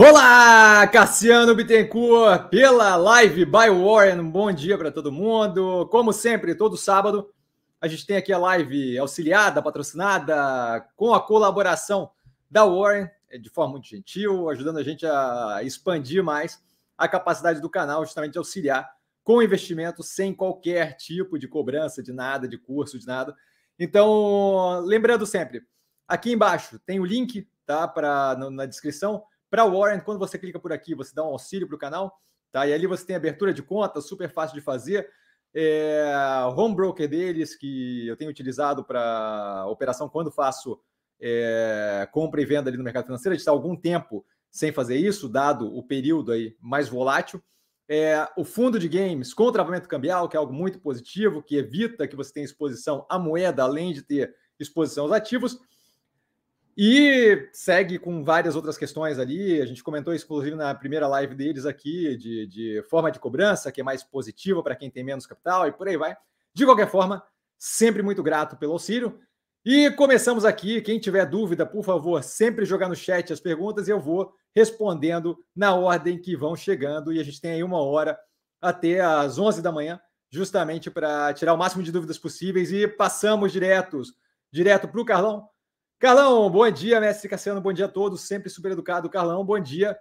Olá, Cassiano Bittencourt, pela live by Warren. Bom dia para todo mundo. Como sempre, todo sábado, a gente tem aqui a live auxiliada, patrocinada, com a colaboração da Warren, de forma muito gentil, ajudando a gente a expandir mais a capacidade do canal, justamente auxiliar com investimento sem qualquer tipo de cobrança de nada, de curso, de nada. Então, lembrando sempre, aqui embaixo tem o link, tá, para na descrição para o Warren, quando você clica por aqui, você dá um auxílio para o canal, tá? E ali você tem abertura de conta, super fácil de fazer. É, home broker deles, que eu tenho utilizado para operação quando faço é, compra e venda ali no mercado financeiro. A gente está algum tempo sem fazer isso, dado o período aí mais volátil. É, o fundo de games com travamento cambial, que é algo muito positivo, que evita que você tenha exposição à moeda, além de ter exposição aos ativos. E segue com várias outras questões ali. A gente comentou isso, inclusive, na primeira live deles aqui, de, de forma de cobrança, que é mais positiva para quem tem menos capital e por aí vai. De qualquer forma, sempre muito grato pelo auxílio. E começamos aqui. Quem tiver dúvida, por favor, sempre jogar no chat as perguntas e eu vou respondendo na ordem que vão chegando. E a gente tem aí uma hora até às 11 da manhã, justamente para tirar o máximo de dúvidas possíveis. E passamos diretos, direto para o Carlão Carlão, bom dia, mestre Cassiano, bom dia a todos, sempre super educado. Carlão, bom dia.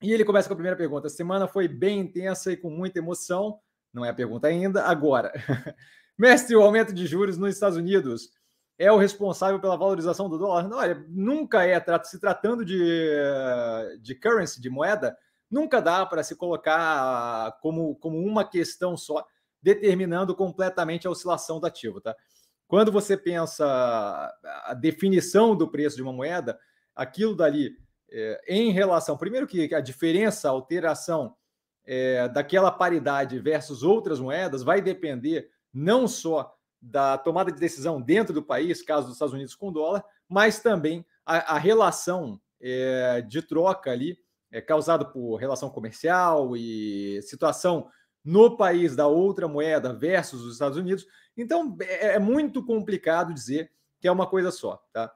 E ele começa com a primeira pergunta. A semana foi bem intensa e com muita emoção. Não é a pergunta ainda, agora. mestre, o aumento de juros nos Estados Unidos é o responsável pela valorização do dólar? Não, olha, nunca é, se tratando de, de currency, de moeda, nunca dá para se colocar como, como uma questão só, determinando completamente a oscilação do ativo, tá? Quando você pensa a definição do preço de uma moeda, aquilo dali é, em relação, primeiro que a diferença, a alteração é, daquela paridade versus outras moedas vai depender não só da tomada de decisão dentro do país, caso dos Estados Unidos com dólar, mas também a, a relação é, de troca ali é, causada por relação comercial e situação no país da outra moeda versus os Estados Unidos. Então é, é muito complicado dizer que é uma coisa só, tá?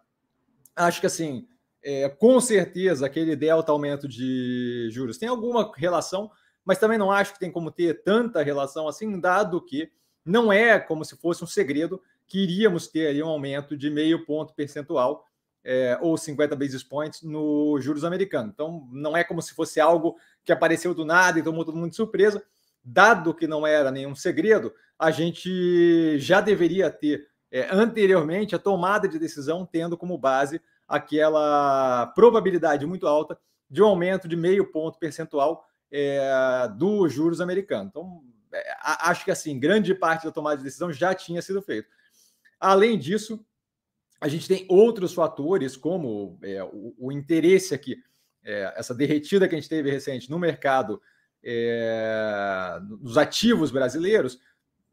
Acho que assim, é, com certeza aquele delta aumento de juros tem alguma relação, mas também não acho que tem como ter tanta relação assim, dado que não é como se fosse um segredo que iríamos ter aí um aumento de meio ponto percentual é, ou 50 basis points no juros americano. Então, não é como se fosse algo que apareceu do nada e tomou todo mundo de surpresa dado que não era nenhum segredo, a gente já deveria ter é, anteriormente a tomada de decisão tendo como base aquela probabilidade muito alta de um aumento de meio ponto percentual é, dos juros americanos. Então, é, acho que assim, grande parte da tomada de decisão já tinha sido feita. Além disso, a gente tem outros fatores, como é, o, o, interesse aqui, é, essa derretida que a gente teve recente no mercado é, nos ativos brasileiros,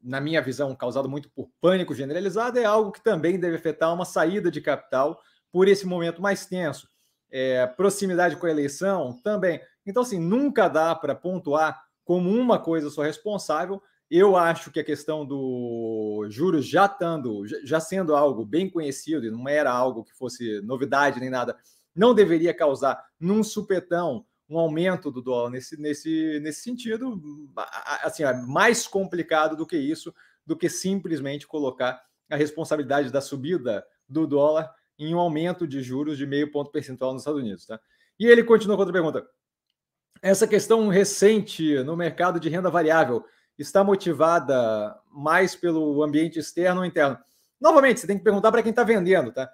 na minha visão, causado muito por pânico generalizado, é algo que também deve afetar uma saída de capital por esse momento mais tenso. É, proximidade com a eleição também. Então, assim, nunca dá para pontuar como uma coisa só responsável. Eu acho que a questão do juros já já sendo algo bem conhecido e não era algo que fosse novidade nem nada, não deveria causar num supetão um aumento do dólar nesse, nesse, nesse sentido, assim, é mais complicado do que isso, do que simplesmente colocar a responsabilidade da subida do dólar em um aumento de juros de meio ponto percentual nos Estados Unidos. Tá? E ele continua com outra pergunta. Essa questão recente no mercado de renda variável está motivada mais pelo ambiente externo ou interno? Novamente, você tem que perguntar para quem está vendendo, tá?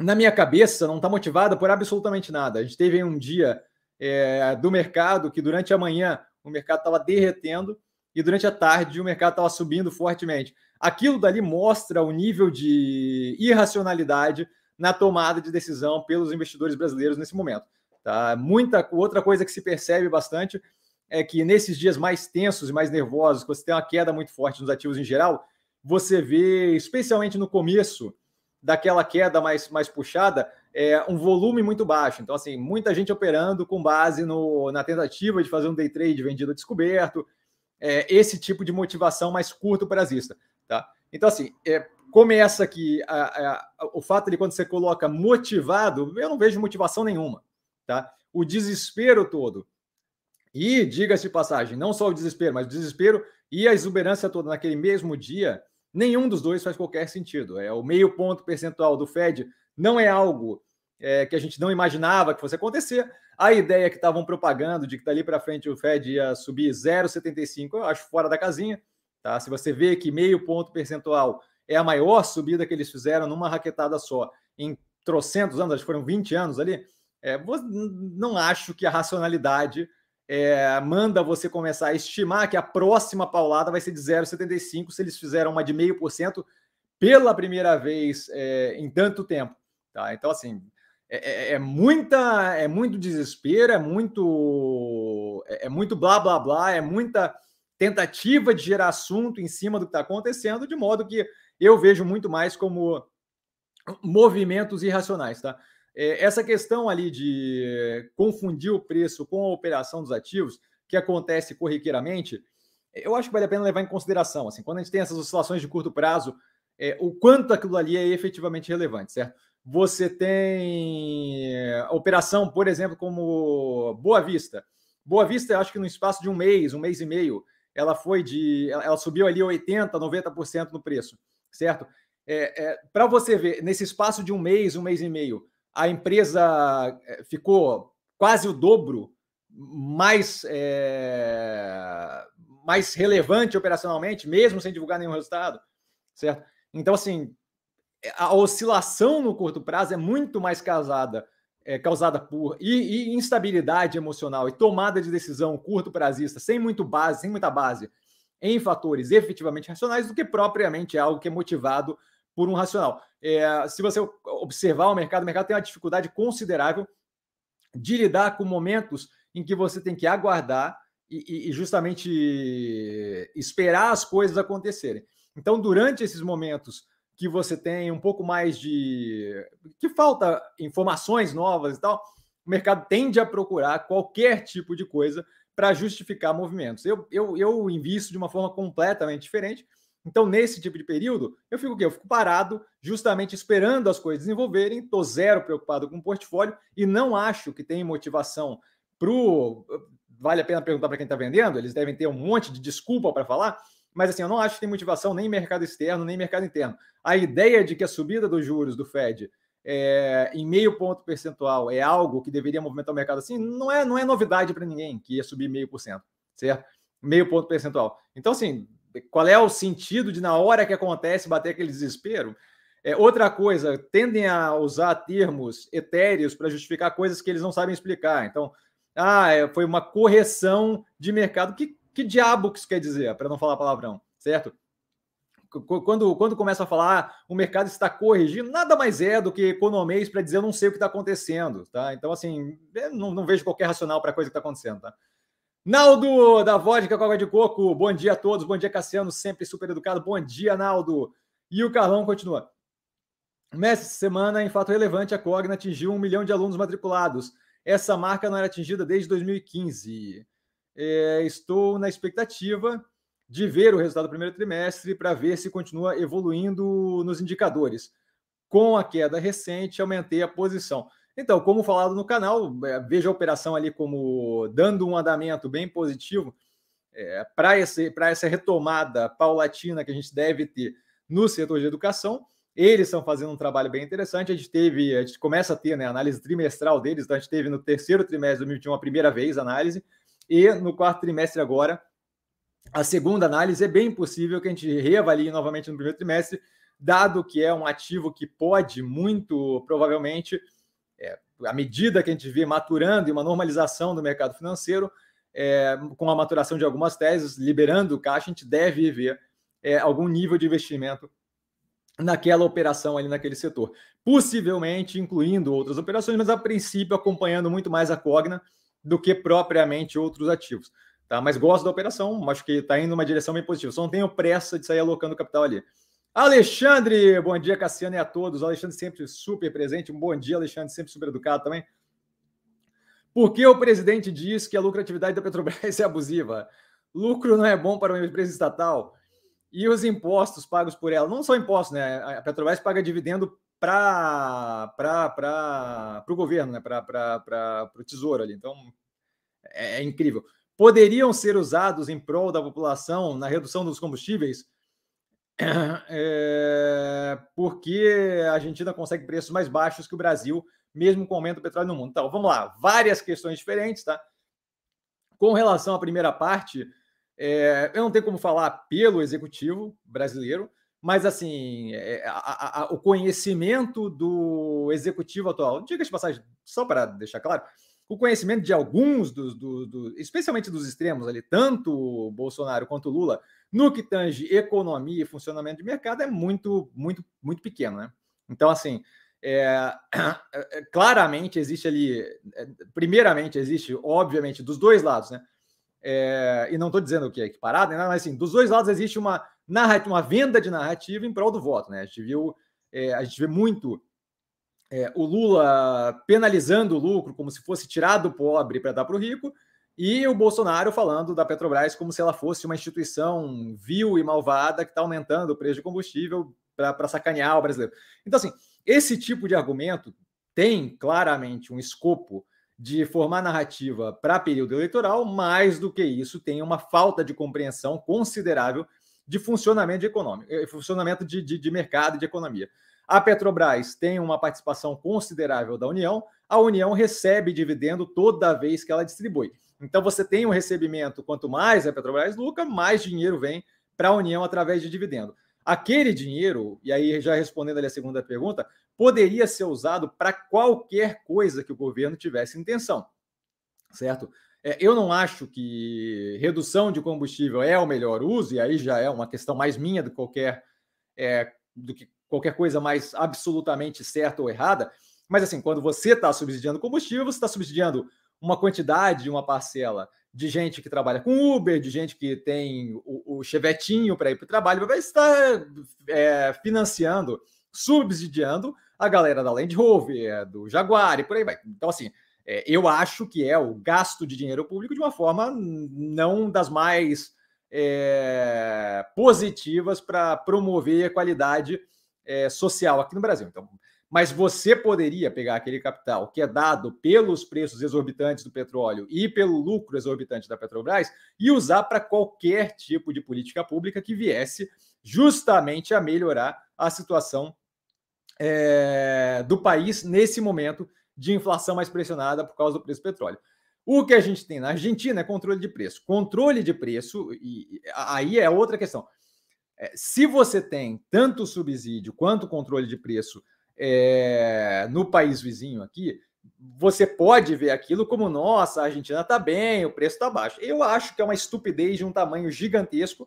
Na minha cabeça, não está motivada por absolutamente nada. A gente teve um dia é, do mercado que durante a manhã o mercado estava derretendo e durante a tarde o mercado estava subindo fortemente. Aquilo dali mostra o nível de irracionalidade na tomada de decisão pelos investidores brasileiros nesse momento. Tá? Muita outra coisa que se percebe bastante é que nesses dias mais tensos e mais nervosos, que você tem uma queda muito forte nos ativos em geral, você vê, especialmente no começo, daquela queda mais, mais puxada, é um volume muito baixo. Então, assim, muita gente operando com base no, na tentativa de fazer um day trade vendido descoberto, é, esse tipo de motivação mais curto prazista, tá? Então, assim, é, começa aqui a, a, o fato de quando você coloca motivado, eu não vejo motivação nenhuma, tá? o desespero todo. E, diga-se de passagem, não só o desespero, mas o desespero e a exuberância toda naquele mesmo dia, nenhum dos dois faz qualquer sentido. É O meio ponto percentual do Fed não é algo é, que a gente não imaginava que fosse acontecer. A ideia que estavam propagando de que dali para frente o Fed ia subir 0,75, eu acho fora da casinha. Tá? Se você vê que meio ponto percentual é a maior subida que eles fizeram numa raquetada só, em trocentos anos, acho que foram 20 anos ali, é, não acho que a racionalidade é, manda você começar a estimar que a próxima paulada vai ser de 0,75 se eles fizeram uma de meio por cento pela primeira vez é, em tanto tempo. Tá? Então, assim, é, é, é, muita, é muito desespero, é muito, é, é muito blá blá blá, é muita tentativa de gerar assunto em cima do que está acontecendo, de modo que eu vejo muito mais como movimentos irracionais, tá? É, essa questão ali de confundir o preço com a operação dos ativos, que acontece corriqueiramente, eu acho que vale a pena levar em consideração. Assim, quando a gente tem essas oscilações de curto prazo, é, o quanto aquilo ali é efetivamente relevante, certo? Você tem operação, por exemplo, como Boa Vista. Boa Vista, eu acho que no espaço de um mês, um mês e meio, ela foi de. Ela subiu ali 80%, 90% no preço, certo? É, é, Para você ver, nesse espaço de um mês, um mês e meio, a empresa é, ficou quase o dobro mais, é, mais relevante operacionalmente, mesmo sem divulgar nenhum resultado, certo? Então, assim, a oscilação no curto prazo é muito mais casada é, causada por e, e, instabilidade emocional e tomada de decisão curto prazista, sem muito base, sem muita base em fatores efetivamente racionais, do que propriamente algo que é motivado por um racional. É, se você observar o mercado, o mercado tem uma dificuldade considerável de lidar com momentos em que você tem que aguardar e, e justamente esperar as coisas acontecerem. Então, durante esses momentos que você tem um pouco mais de. que falta informações novas e tal, o mercado tende a procurar qualquer tipo de coisa para justificar movimentos. Eu, eu, eu invisto de uma forma completamente diferente. Então, nesse tipo de período, eu fico o quê? Eu fico parado, justamente esperando as coisas desenvolverem, estou zero preocupado com o portfólio e não acho que tem motivação para. Vale a pena perguntar para quem está vendendo, eles devem ter um monte de desculpa para falar, mas assim, eu não acho que tem motivação nem mercado externo, nem mercado interno. A ideia de que a subida dos juros do Fed é, em meio ponto percentual é algo que deveria movimentar o mercado assim, não é, não é novidade para ninguém que ia subir meio por cento, certo? Meio ponto percentual. Então, assim, qual é o sentido de, na hora que acontece, bater aquele desespero? É, outra coisa, tendem a usar termos etéreos para justificar coisas que eles não sabem explicar. Então, ah, é, foi uma correção de mercado. Que que diabo que isso quer dizer, para não falar palavrão, certo? Quando, quando começa a falar ah, o mercado está corrigindo, nada mais é do que economês para dizer eu não sei o que está acontecendo, tá? Então, assim, não, não vejo qualquer racional para a coisa que está acontecendo, tá? Naldo, da Vodka Coca de Coco, bom dia a todos, bom dia Cassiano, sempre super educado, bom dia Naldo. E o Carlão continua. Nessa semana, em fato relevante, a Cogna atingiu um milhão de alunos matriculados. Essa marca não era atingida desde 2015 é, estou na expectativa de ver o resultado do primeiro trimestre para ver se continua evoluindo nos indicadores. Com a queda recente, aumentei a posição. Então, como falado no canal, é, veja a operação ali como dando um andamento bem positivo é, para essa retomada paulatina que a gente deve ter no setor de educação. Eles estão fazendo um trabalho bem interessante. A gente teve, a gente começa a ter né, análise trimestral deles, então a gente teve no terceiro trimestre de 2021 a primeira vez análise. E no quarto trimestre agora, a segunda análise é bem possível que a gente reavalie novamente no primeiro trimestre, dado que é um ativo que pode muito provavelmente, à medida que a gente vê maturando e uma normalização do mercado financeiro, é, com a maturação de algumas teses, liberando o caixa, a gente deve ver é, algum nível de investimento naquela operação ali naquele setor. Possivelmente incluindo outras operações, mas a princípio acompanhando muito mais a Cogna, do que propriamente outros ativos. Tá? Mas gosto da operação, acho que está indo numa direção bem positiva. Só não tenho pressa de sair alocando capital ali. Alexandre, bom dia, Cassiano e a todos. O Alexandre sempre super presente. Um bom dia, Alexandre, sempre super educado também. Por que o presidente diz que a lucratividade da Petrobras é abusiva? Lucro não é bom para uma empresa estatal? E os impostos pagos por ela? Não são impostos, né? A Petrobras paga dividendo para o governo, né? para o tesouro ali. Então, é, é, incrível. Poderiam ser usados em prol da população na redução dos combustíveis, é, porque a Argentina consegue preços mais baixos que o Brasil, mesmo com o aumento do petróleo no mundo. Então, vamos lá, várias questões diferentes, tá? Com relação à primeira parte, é, eu não tenho como falar pelo executivo brasileiro, mas assim, é, a, a, o conhecimento do executivo atual, diga de passagem, só para deixar claro, o conhecimento de alguns dos, do, do, especialmente dos extremos ali, tanto o Bolsonaro quanto Lula, no que tange economia e funcionamento de mercado, é muito, muito, muito pequeno, né? Então, assim, é, é, claramente existe ali, é, primeiramente existe, obviamente, dos dois lados, né? É, e não estou dizendo que é equiparado, né? mas assim, dos dois lados existe uma uma venda de narrativa em prol do voto, né? A gente viu, é, a gente vê muito é, o Lula penalizando o lucro como se fosse tirar do pobre para dar para o rico, e o Bolsonaro falando da Petrobras como se ela fosse uma instituição vil e malvada que está aumentando o preço de combustível para sacanear o brasileiro. Então, assim, esse tipo de argumento tem claramente um escopo de formar narrativa para período eleitoral, mais do que isso, tem uma falta de compreensão considerável de funcionamento econômico, eh, funcionamento de, de, de mercado e de economia. A Petrobras tem uma participação considerável da União, a União recebe dividendo toda vez que ela distribui. Então você tem um recebimento, quanto mais a Petrobras lucra, mais dinheiro vem para a União através de dividendo. Aquele dinheiro, e aí já respondendo ali a segunda pergunta, poderia ser usado para qualquer coisa que o governo tivesse intenção, certo? É, eu não acho que redução de combustível é o melhor uso, e aí já é uma questão mais minha do, qualquer, é, do que qualquer coisa mais absolutamente certa ou errada. Mas assim, quando você está subsidiando combustível, você está subsidiando uma quantidade, uma parcela de gente que trabalha com Uber, de gente que tem o, o chevetinho para ir para o trabalho, vai estar é, financiando, subsidiando a galera da Land Rover, do Jaguar e por aí vai. Então, assim, é, eu acho que é o gasto de dinheiro público de uma forma não das mais é, positivas para promover a qualidade é, social aqui no Brasil. Então, mas você poderia pegar aquele capital que é dado pelos preços exorbitantes do petróleo e pelo lucro exorbitante da Petrobras e usar para qualquer tipo de política pública que viesse justamente a melhorar a situação é, do país nesse momento de inflação mais pressionada por causa do preço do petróleo. O que a gente tem na Argentina é controle de preço. Controle de preço, e aí é outra questão. É, se você tem tanto subsídio quanto controle de preço é, no país vizinho aqui, você pode ver aquilo como, nossa, a Argentina está bem, o preço está baixo. Eu acho que é uma estupidez de um tamanho gigantesco.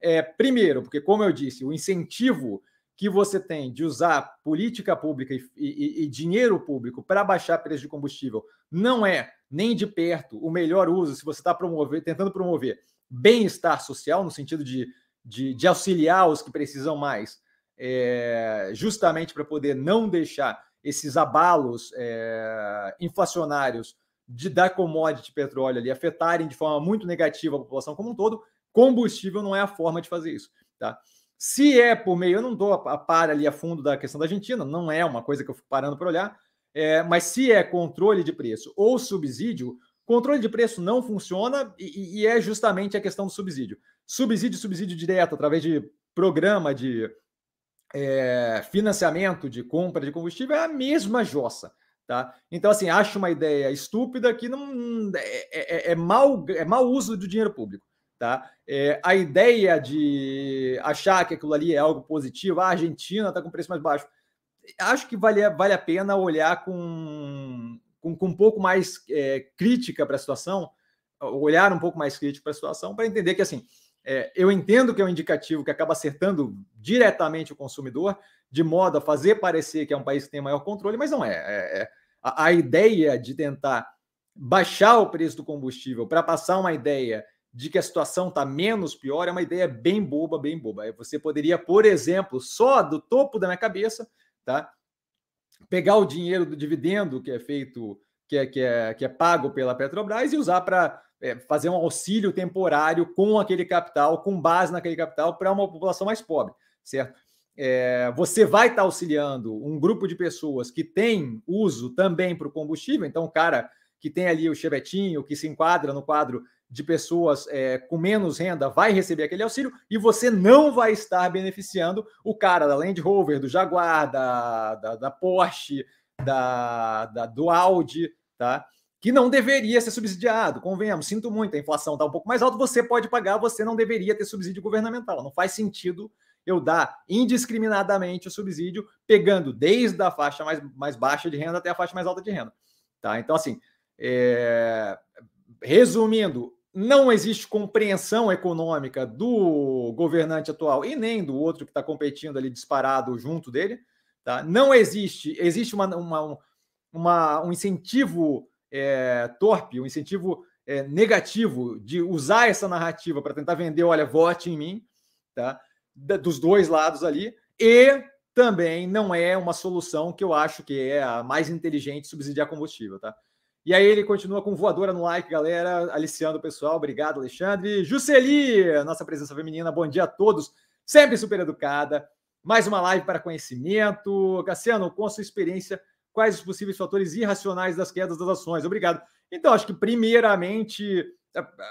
É, primeiro, porque, como eu disse, o incentivo que você tem de usar política pública e, e, e dinheiro público para baixar preço de combustível não é nem de perto o melhor uso se você está promover, tentando promover bem-estar social, no sentido de, de, de, auxiliar os que precisam mais, é, justamente para poder não deixar esses abalos é, inflacionários de, da commodity petróleo ali afetarem de forma muito negativa a população como um todo, combustível não é a forma de fazer isso. Tá? Se é por meio, eu não dou a par ali a fundo da questão da Argentina, não é uma coisa que eu fico parando para olhar, é, mas se é controle de preço ou subsídio, controle de preço não funciona e, e é justamente a questão do subsídio. Subsídio, subsídio direto através de programa de é, financiamento de compra de combustível é a mesma jossa. Tá? Então, assim, acho uma ideia estúpida que não é, é, é, mau, é mau uso do dinheiro público. Tá? É, a ideia de achar que aquilo ali é algo positivo, ah, a Argentina está com preço mais baixo, acho que vale, vale a pena olhar com, com, com um pouco mais é, crítica para a situação, olhar um pouco mais crítico para a situação, para entender que assim, é, eu entendo que é um indicativo que acaba acertando diretamente o consumidor, de modo a fazer parecer que é um país que tem maior controle, mas não é. é, é a, a ideia de tentar baixar o preço do combustível para passar uma ideia de que a situação está menos pior é uma ideia bem boba, bem boba. Você poderia, por exemplo, só do topo da minha cabeça, tá? Pegar o dinheiro do dividendo que é feito, que é, que é, que é pago pela Petrobras e usar para é, fazer um auxílio temporário com aquele capital, com base naquele capital, para uma população mais pobre, certo? é, você vai estar tá auxiliando um grupo de pessoas que tem uso também para o combustível, então o cara que tem ali o chevetinho, que se enquadra no quadro de pessoas é, com menos renda, vai receber aquele auxílio e você não vai estar beneficiando o cara da Land Rover, do Jaguar, da, da, da Porsche, da, da, do Audi, tá? Que não deveria ser subsidiado. Convenhamos, sinto muito, a inflação está um pouco mais alta, você pode pagar, você não deveria ter subsídio governamental. Não faz sentido eu dar indiscriminadamente o subsídio, pegando desde a faixa mais, mais baixa de renda até a faixa mais alta de renda. Tá? Então, assim, é... resumindo, não existe compreensão econômica do governante atual e nem do outro que está competindo ali disparado junto dele. Tá? Não existe, existe uma, uma, uma um incentivo é, torpe, um incentivo é, negativo de usar essa narrativa para tentar vender, olha, vote em mim, tá? dos dois lados ali, e também não é uma solução que eu acho que é a mais inteligente subsidiar combustível, tá? E aí ele continua com voadora no like, galera, aliciando o pessoal. Obrigado, Alexandre. Jusceli, nossa presença feminina, bom dia a todos. Sempre super educada. Mais uma live para conhecimento. Cassiano, com a sua experiência, quais os possíveis fatores irracionais das quedas das ações? Obrigado. Então, acho que primeiramente,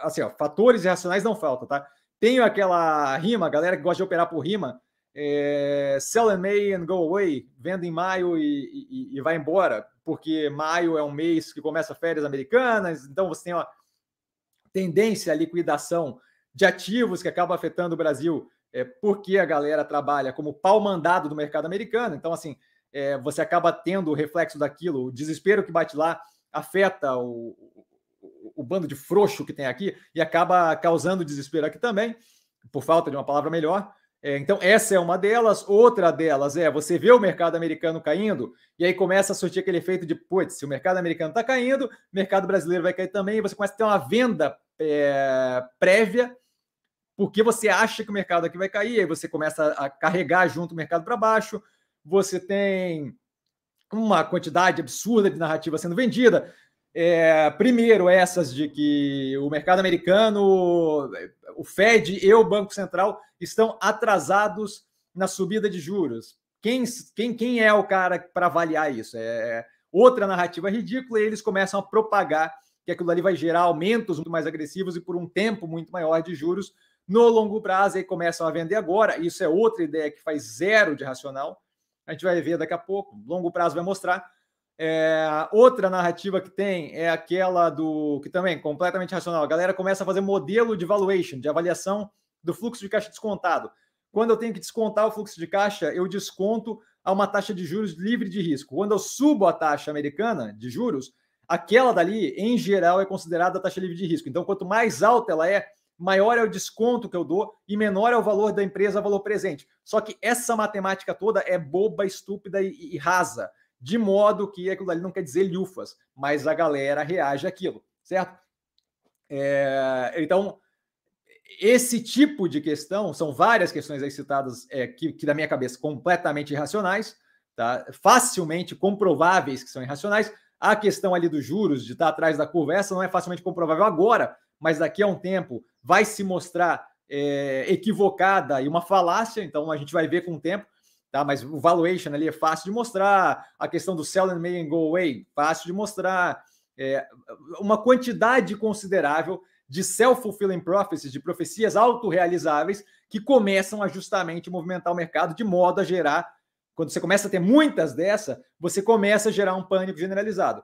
assim, ó, fatores irracionais não faltam, tá? Tenho aquela rima, galera que gosta de operar por rima, é, sell in May and go away, venda em maio e, e, e, vai embora, porque maio é um mês que começa férias americanas, então você tem uma tendência à liquidação de ativos que acaba afetando o Brasil, é, porque a galera trabalha como pau mandado do mercado americano, então assim, é, você acaba tendo o reflexo daquilo, o desespero que bate lá afeta o, o bando de frouxo que tem aqui e acaba causando desespero aqui também, por falta de uma palavra melhor. É, então, essa é uma delas. Outra delas é você vê o mercado americano caindo e aí começa a surtir aquele efeito de, putz, se o mercado americano está caindo, o mercado brasileiro vai cair também, e você começa a ter uma venda é, prévia porque você acha que o mercado aqui vai cair, aí você começa a carregar junto o mercado para baixo, você tem uma quantidade absurda de narrativa sendo vendida, é, primeiro, essas de que o mercado americano, o Fed e o Banco Central estão atrasados na subida de juros. Quem, quem, quem é o cara para avaliar isso? É outra narrativa ridícula e eles começam a propagar que aquilo ali vai gerar aumentos muito mais agressivos e por um tempo muito maior de juros no longo prazo e começam a vender agora. Isso é outra ideia que faz zero de racional. A gente vai ver daqui a pouco. Longo prazo vai mostrar. É, outra narrativa que tem é aquela do que também completamente racional. A galera começa a fazer modelo de valuation, de avaliação do fluxo de caixa descontado. Quando eu tenho que descontar o fluxo de caixa, eu desconto a uma taxa de juros livre de risco. Quando eu subo a taxa americana de juros, aquela dali, em geral, é considerada a taxa livre de risco. Então, quanto mais alta ela é, maior é o desconto que eu dou e menor é o valor da empresa, valor presente. Só que essa matemática toda é boba, estúpida e, e rasa de modo que aquilo ali não quer dizer lufas, mas a galera reage àquilo, certo? É, então, esse tipo de questão, são várias questões aí citadas é, que, que, da minha cabeça, completamente irracionais, tá? facilmente comprováveis que são irracionais. A questão ali dos juros, de estar atrás da curva, essa não é facilmente comprovável agora, mas daqui a um tempo vai se mostrar é, equivocada e uma falácia, então a gente vai ver com o tempo tá? Mas o valuation ali é fácil de mostrar, a questão do sell and may and go away, fácil de mostrar, é, uma quantidade considerável de self-fulfilling prophecies, de profecias autorrealizáveis que começam a justamente movimentar o mercado de modo a gerar, quando você começa a ter muitas dessa, você começa a gerar um pânico generalizado.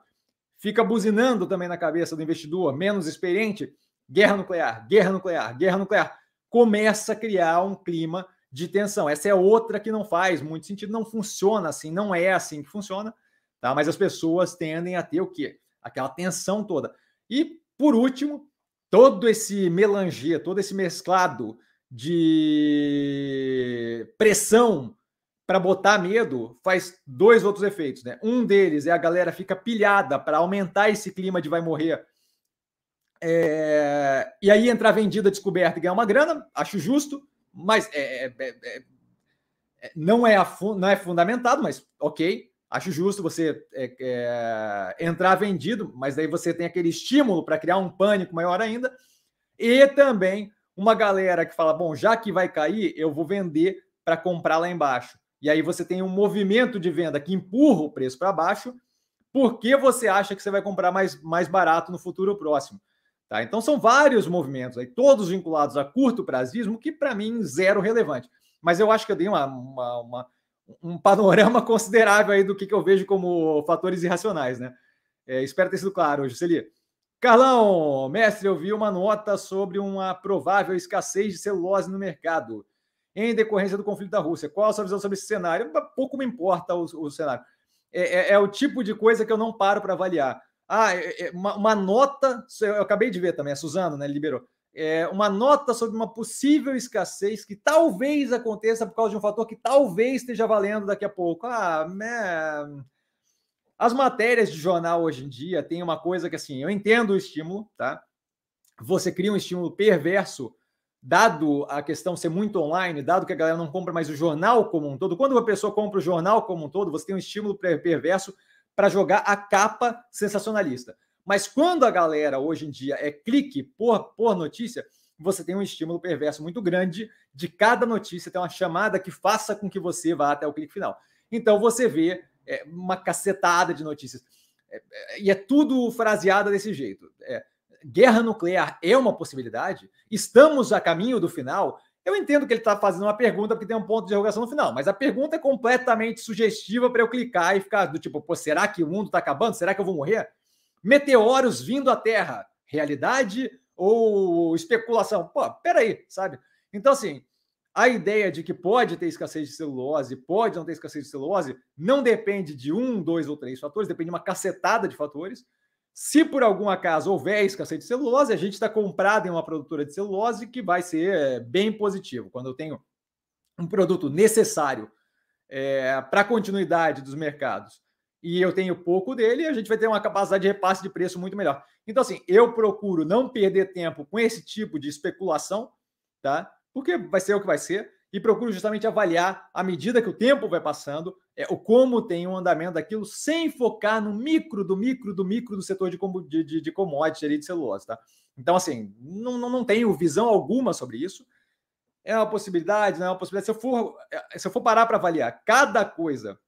Fica buzinando também na cabeça do investidor menos experiente, guerra nuclear, guerra nuclear, guerra nuclear. Começa a criar um clima de tensão. Essa é outra que não faz muito sentido, não funciona assim, não é assim que funciona, tá? Mas as pessoas tendem a ter o quê? Aquela tensão toda. E, por último, todo esse melanger, todo esse mesclado de pressão para botar medo faz dois outros efeitos, né? Um deles é a galera fica pilhada para aumentar esse clima de vai morrer. É... E aí entrar vendida descoberta e ganhar uma grana, acho justo. Mas é, é, é, é, não, é não é fundamentado, mas ok, acho justo você é, é, entrar vendido, mas daí você tem aquele estímulo para criar um pânico maior ainda. E também uma galera que fala: bom, já que vai cair, eu vou vender para comprar lá embaixo. E aí você tem um movimento de venda que empurra o preço para baixo, porque você acha que você vai comprar mais, mais barato no futuro próximo. Tá? Então são vários movimentos aí, todos vinculados a curto prazismo, que para mim zero relevante. Mas eu acho que eu dei uma, uma, uma um panorama considerável aí do que, que eu vejo como fatores irracionais, né? É, espero ter sido claro, Juscelia. Carlão, mestre, eu vi uma nota sobre uma provável escassez de celulose no mercado em decorrência do conflito da Rússia. Qual a sua visão sobre esse cenário? Pouco me importa o, o cenário. É, é, é, o tipo de coisa que eu não paro para avaliar. Ah, é, é, uma, uma, nota, eu acabei de ver também, a Suzano, né, liberou. É, uma nota sobre uma possível escassez que talvez aconteça por causa de um fator que talvez esteja valendo daqui a pouco. Ah, man. As matérias de jornal hoje em dia tem uma coisa que assim, eu entendo o estímulo, tá? Você cria um estímulo perverso dado a questão ser muito online, dado que a galera não compra mais o jornal como um todo, quando uma pessoa compra o jornal como um todo, você tem um estímulo perverso para jogar a capa sensacionalista. Mas quando a galera hoje em dia é clique por, por notícia, você tem um estímulo perverso muito grande de cada notícia ter uma chamada que faça com que você vá até o clique final. Então você vê é, uma cacetada de notícias. É, é, e é tudo fraseado desse jeito. É, guerra nuclear é uma possibilidade? Estamos a caminho do final? Eu entendo que ele está fazendo uma pergunta porque tem um ponto de interrogação no final, mas a pergunta é completamente sugestiva para eu clicar e ficar do tipo, pô, será que o mundo está acabando? Será que eu vou morrer? Meteoros vindo à Terra, realidade ou especulação? Pô, peraí, sabe? Então, assim, a ideia de que pode ter escassez de celulose, pode não ter escassez de celulose, não depende de um, dois ou três fatores, depende de uma cacetada de fatores. Se por algum acaso houver escassez de celulose, a gente está comprado em uma produtora de celulose que vai ser é, bem positivo. Quando eu tenho um produto necessário é, para a continuidade dos mercados e eu tenho pouco dele, a gente vai ter uma capacidade de repasse de preço muito melhor. Então, assim, eu procuro não perder tempo com esse tipo de especulação, tá? Porque vai ser o que vai ser e procuro justamente avaliar, à medida que o tempo vai passando, é, o como tem um andamento daquilo, sem focar no micro, do micro, do micro do setor de, de, de, de commodity ali de celulose. Tá? Então, assim, não, não, não tenho visão alguma sobre isso. É uma possibilidade, não é uma possibilidade. Se eu for, é, se eu for parar para avaliar cada coisa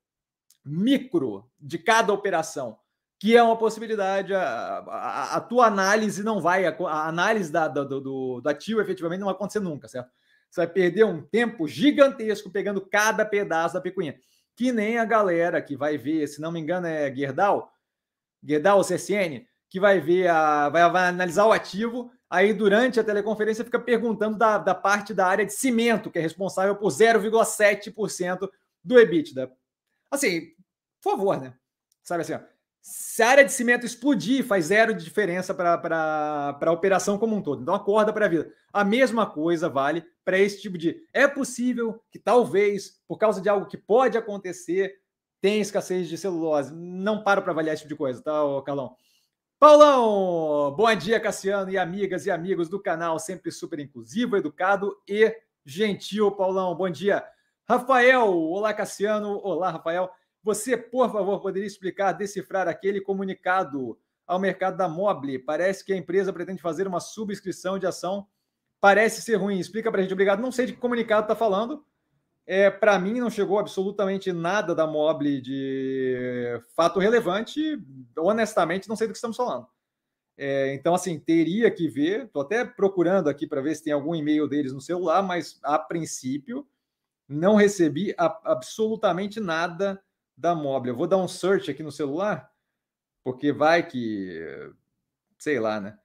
micro de cada operação, que é uma possibilidade, a, a, a tua análise não vai, a, a análise da, do, do, do ativo efetivamente não vai acontecer nunca, certo? Você vai perder um tempo gigantesco pegando cada pedaço da picuinha. Que nem a galera que vai ver, se não me engano, é Gerdau, Gerdau ou CSN, que vai ver, a, vai, vai analisar o ativo, aí durante a teleconferência fica perguntando da, da parte da área de cimento, que é responsável por 0,7% do EBITDA. Assim, por favor, né? Sabe assim, ó, se a área de cimento explodir, faz zero de diferença para a operação como um todo. Então, acorda para a vida. A mesma coisa vale para esse tipo de. É possível que talvez, por causa de algo que pode acontecer, tenha escassez de celulose. Não paro para avaliar esse tipo de coisa, tá, Carlão? Paulão! Bom dia, Cassiano e amigas e amigos do canal, sempre super inclusivo, educado e gentil, Paulão. Bom dia. Rafael, olá, Cassiano. Olá, Rafael. Você, por favor, poderia explicar, decifrar aquele comunicado ao mercado da Mobile? Parece que a empresa pretende fazer uma subscrição de ação. Parece ser ruim. Explica para a gente. Obrigado. Não sei de que comunicado está falando. É, para mim, não chegou absolutamente nada da Mobile de fato relevante. Honestamente, não sei do que estamos falando. É, então, assim, teria que ver. Estou até procurando aqui para ver se tem algum e-mail deles no celular, mas a princípio não recebi a, absolutamente nada da Mobile. Eu vou dar um search aqui no celular, porque vai que, sei lá, né?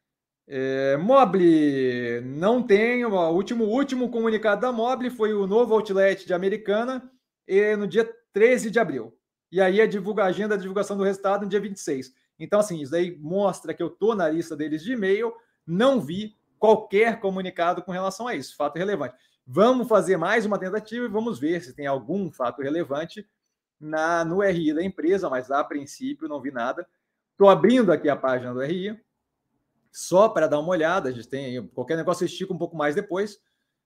É, Mobile não tem. O último, último comunicado da Mobile foi o novo outlet de Americana e no dia 13 de abril. E aí a, divulga, a agenda da divulgação do resultado no dia 26. Então, assim, isso aí mostra que eu estou na lista deles de e-mail, não vi qualquer comunicado com relação a isso, fato relevante. Vamos fazer mais uma tentativa e vamos ver se tem algum fato relevante na, no RI da empresa, mas a princípio não vi nada. Estou abrindo aqui a página do RI, só para dar uma olhada. A gente tem qualquer negócio estica um pouco mais depois,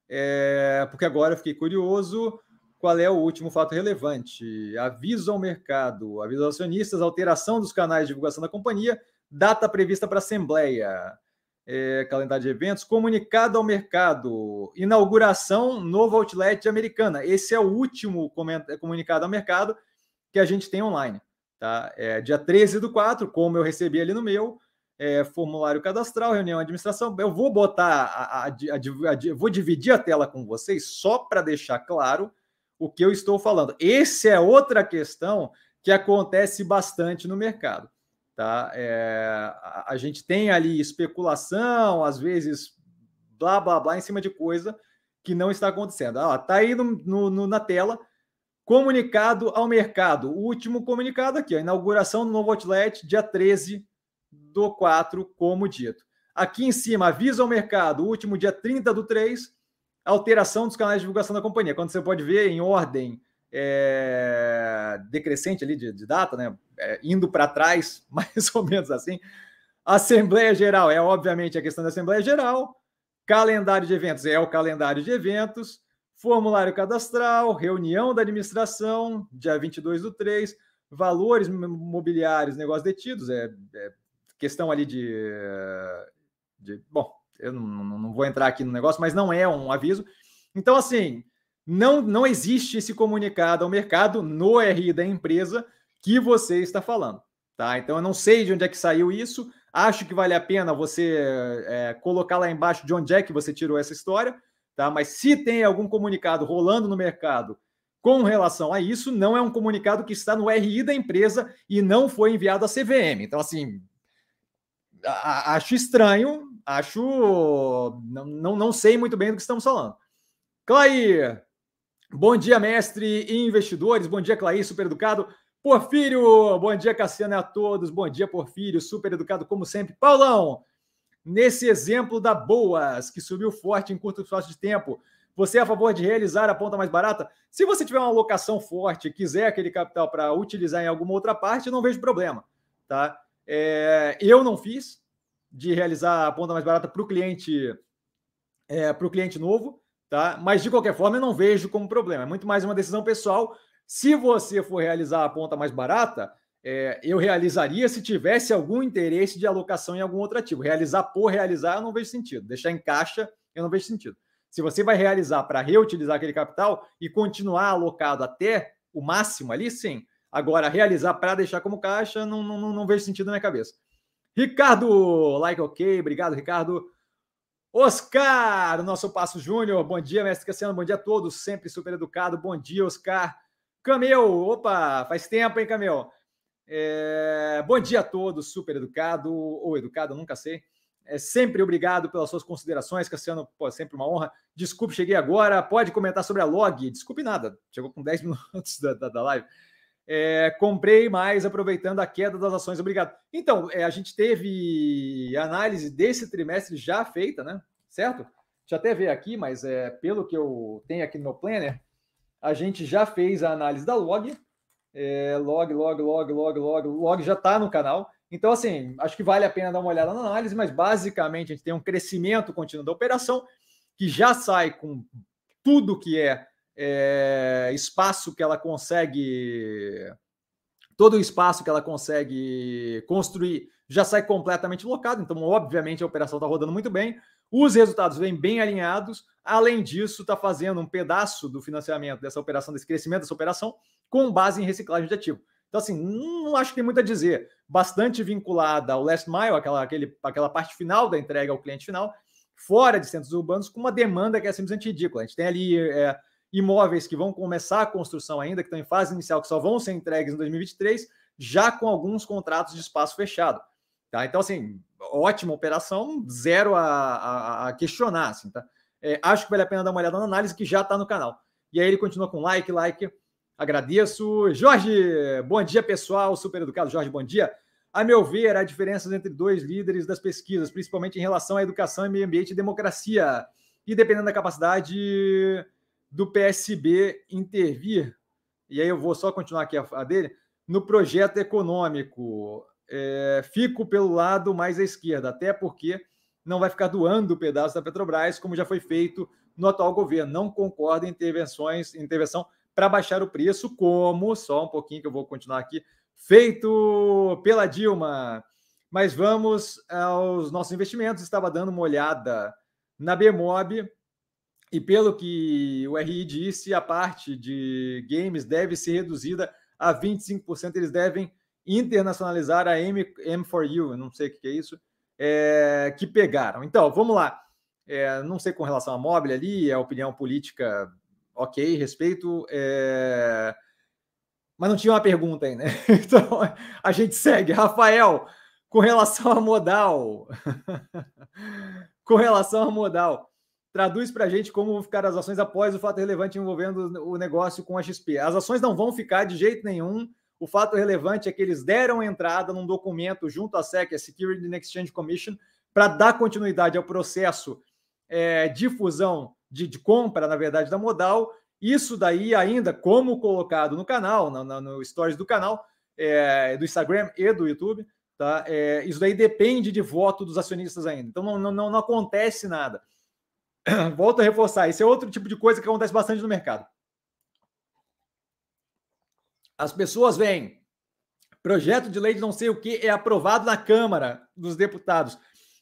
é, porque agora eu fiquei curioso qual é o último fato relevante. Aviso ao mercado, aviso aos acionistas, alteração dos canais de divulgação da companhia, data prevista para assembleia. É, calendário de eventos, comunicado ao mercado, inauguração novo outlet americana. Esse é o último comunicado ao mercado que a gente tem online. Tá? É, dia 13 do 4, como eu recebi ali no meu, é, formulário cadastral, reunião administração. Eu vou botar, a, a, a vou dividir a tela com vocês só para deixar claro o que eu estou falando. Essa é outra questão que acontece bastante no mercado. Tá? É, a, gente tem ali especulação, às vezes blá blá blá em cima de coisa que não está acontecendo. Ah, tá aí no, no, na tela. Comunicado ao mercado. O último comunicado aqui, a inauguração do novo outlet, dia 13 do 4, como dito. Aqui em cima, aviso ao mercado, último dia 30 do 3, alteração dos canais de divulgação da companhia. Quando você pode ver em ordem é, decrescente ali de, de data, né? É, indo para trás, mais ou menos assim. Assembleia Geral é, obviamente, a questão da Assembleia Geral. Calendário de eventos é o calendário de eventos. Formulário cadastral, reunião da administração, dia 22 do 3. Valores mobiliários, negócios detidos, é, é questão ali de, de bom, eu não, não, vou entrar aqui no negócio, mas não é um aviso. Então, assim, não, não existe esse comunicado ao mercado no RI da empresa que você está falando. Tá? Então, eu não sei de onde é que saiu isso. Acho que vale a pena você é, colocar lá embaixo de onde é que você tirou essa história. Tá? Mas se tem algum comunicado rolando no mercado com relação a isso, não é um comunicado que está no RI da empresa e não foi enviado à CVM. Então, assim, acho estranho, acho. Não, não, não sei muito bem do que estamos falando. Clair, bom dia, mestre e investidores. Bom dia, Clair, super educado. Porfírio, bom dia, Cassiano, a todos. Bom dia, Porfírio, super educado como sempre. Paulão, nesse exemplo da Boas, que subiu forte em curto espaço de tempo, você é a favor de realizar a ponta mais barata? Se você tiver uma alocação forte, quiser aquele capital para utilizar em alguma outra parte, não vejo problema, tá? É, eu não fiz de realizar a ponta mais barata para o cliente é, para o cliente novo, tá? Mas de qualquer forma eu não vejo como problema. É muito mais uma decisão pessoal. Se você for realizar a ponta mais barata, é, eu realizaria se tivesse algum interesse de alocação em algum outro ativo. Realizar por realizar, eu não vejo sentido. Deixar em caixa, eu não vejo sentido. Se você vai realizar para reutilizar aquele capital e continuar alocado até o máximo ali, sim. Agora, realizar para deixar como caixa, não, não, não vejo sentido na minha cabeça. Ricardo, like ok, obrigado, Ricardo. Oscar, nosso Passo Júnior, bom dia, mestre Cassiano, bom dia a todos, sempre super educado, bom dia, Oscar. Camel, opa, faz tempo, hein, Camel? É, bom dia a todos, super educado, ou educado, nunca sei. É, sempre obrigado pelas suas considerações, Cassiano, pô, sempre uma honra. Desculpe, cheguei agora, pode comentar sobre a log, desculpe nada, chegou com 10 minutos da, da, da live. É, comprei mais aproveitando a queda das ações. Obrigado. Então, é, a gente teve análise desse trimestre já feita, né? Certo? Deixa eu até ver aqui, mas é, pelo que eu tenho aqui no meu planner, a gente já fez a análise da log. É, log, log, log, log, log, log já está no canal. Então, assim, acho que vale a pena dar uma olhada na análise, mas basicamente a gente tem um crescimento contínuo da operação que já sai com tudo que é é, espaço que ela consegue, todo o espaço que ela consegue construir já sai completamente locado. Então, obviamente, a operação está rodando muito bem. Os resultados vêm bem alinhados. Além disso, está fazendo um pedaço do financiamento dessa operação, desse crescimento dessa operação, com base em reciclagem de ativo. Então, assim, não acho que tem muito a dizer. Bastante vinculada ao last mile, aquela, aquele, aquela parte final da entrega ao cliente final, fora de centros urbanos, com uma demanda que é simplesmente ridícula. A gente tem ali é, imóveis que vão começar a construção ainda, que estão em fase inicial, que só vão ser entregues em 2023, já com alguns contratos de espaço fechado. Tá? Então, assim, ótima operação, zero a, a, a questionar. Assim, tá? É, acho que vale a pena dar uma olhada na análise que já está no canal. E aí ele continua com like, like. Agradeço. Jorge, bom dia, pessoal. Super educado. Jorge, bom dia. A meu ver, há diferenças entre dois líderes das pesquisas, principalmente em relação à educação, meio ambiente e democracia. E dependendo da capacidade do PSB intervir, e aí eu vou só continuar aqui a, a dele, no projeto econômico. É, fico pelo lado mais à esquerda, até porque não vai ficar doando o pedaço da Petrobras, como já foi feito no atual governo. Não concordo em intervenções, intervenção para baixar o preço, como, só um pouquinho que eu vou continuar aqui, feito pela Dilma. Mas vamos aos nossos investimentos. Estava dando uma olhada na Bemob e pelo que o RI disse, a parte de games deve ser reduzida a 25%. Eles devem internacionalizar a M, M4U, não sei o que é isso, é, que pegaram. Então, vamos lá. É, não sei com relação à mobile ali, a opinião política, ok, respeito. É, mas não tinha uma pergunta aí, né? Então a gente segue. Rafael, com relação a modal. com relação a modal. Traduz para a gente como vão ficar as ações após o fato relevante envolvendo o negócio com a XP. As ações não vão ficar de jeito nenhum. O fato relevante é que eles deram entrada num documento junto à SEC, a Security and Exchange Commission, para dar continuidade ao processo é, de fusão, de, de, compra, na verdade, da modal. Isso daí ainda, como colocado no canal, no, no, no stories do canal, é, do Instagram e do YouTube, tá? É, isso daí depende de voto dos acionistas ainda. Então não, não, não acontece nada. Volto a reforçar, esse é outro tipo de coisa que acontece bastante no mercado. As pessoas veem projeto de lei de não sei o que é aprovado na Câmara dos Deputados.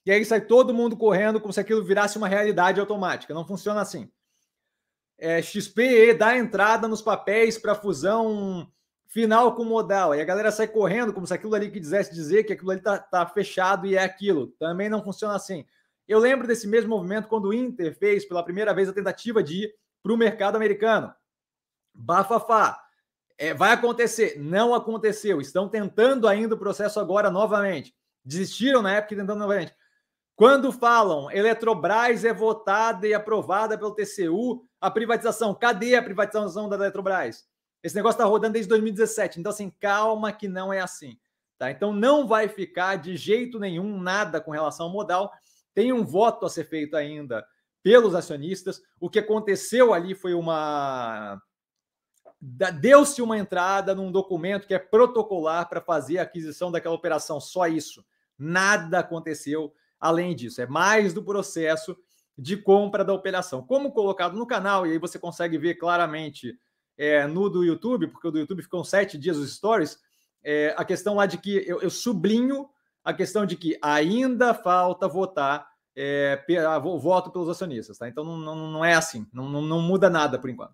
E aí sai todo mundo correndo como se aquilo virasse uma realidade automática. Não funciona assim. É, XPE dá entrada nos papéis para fusão final com modal. E a galera sai correndo como se aquilo ali quisesse dizer que aquilo ali está tá fechado e é aquilo. Também não funciona assim. Eu lembro desse mesmo movimento quando o Inter fez pela primeira vez a tentativa de ir para o mercado americano. Bafafá. É, vai acontecer. Não aconteceu. Estão tentando ainda o processo agora novamente. Desistiram na época tentando novamente. Quando falam Eletrobras é votada e aprovada pelo TCU, a privatização, cadê a privatização da Eletrobras? Esse negócio está rodando desde 2017. Então, assim, calma que não é assim. Tá? Então, não vai ficar de jeito nenhum nada com relação ao modal. Tem um voto a ser feito ainda pelos acionistas. O que aconteceu ali foi uma. Deu-se uma entrada num documento que é protocolar para fazer a aquisição daquela operação. Só isso. Nada aconteceu além disso. É mais do processo de compra da operação. Como colocado no canal, e aí você consegue ver claramente é, no do YouTube, porque o do YouTube ficou sete dias os stories, é, a questão lá de que eu, eu sublinho a questão de que ainda falta votar é, voto pelos acionistas, tá? Então não, não, não é assim, não, não, muda nada por enquanto.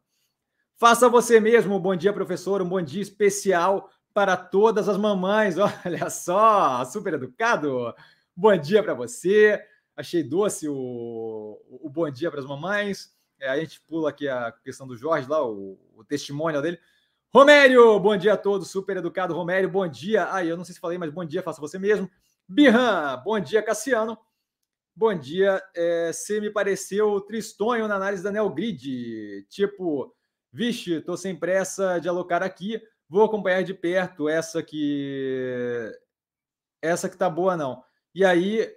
Faça você mesmo um bom dia, professor, um bom dia especial para todas as mamães. Olha só, super educado. Bom dia para você. Achei doce o, o bom dia para as mamães. É, a gente pula aqui a questão do Jorge lá, o, o testemunho dele. Romério, bom dia a todos, super educado. Romério, bom dia. Ah, eu não sei se falei, mas bom dia, faça você mesmo. Birran, bom dia, Cassiano. Bom dia. É, você me pareceu tristonho na análise da Neogrid. Tipo, vixe, tô sem pressa de alocar aqui. Vou acompanhar de perto essa que. Essa que tá boa, não. E aí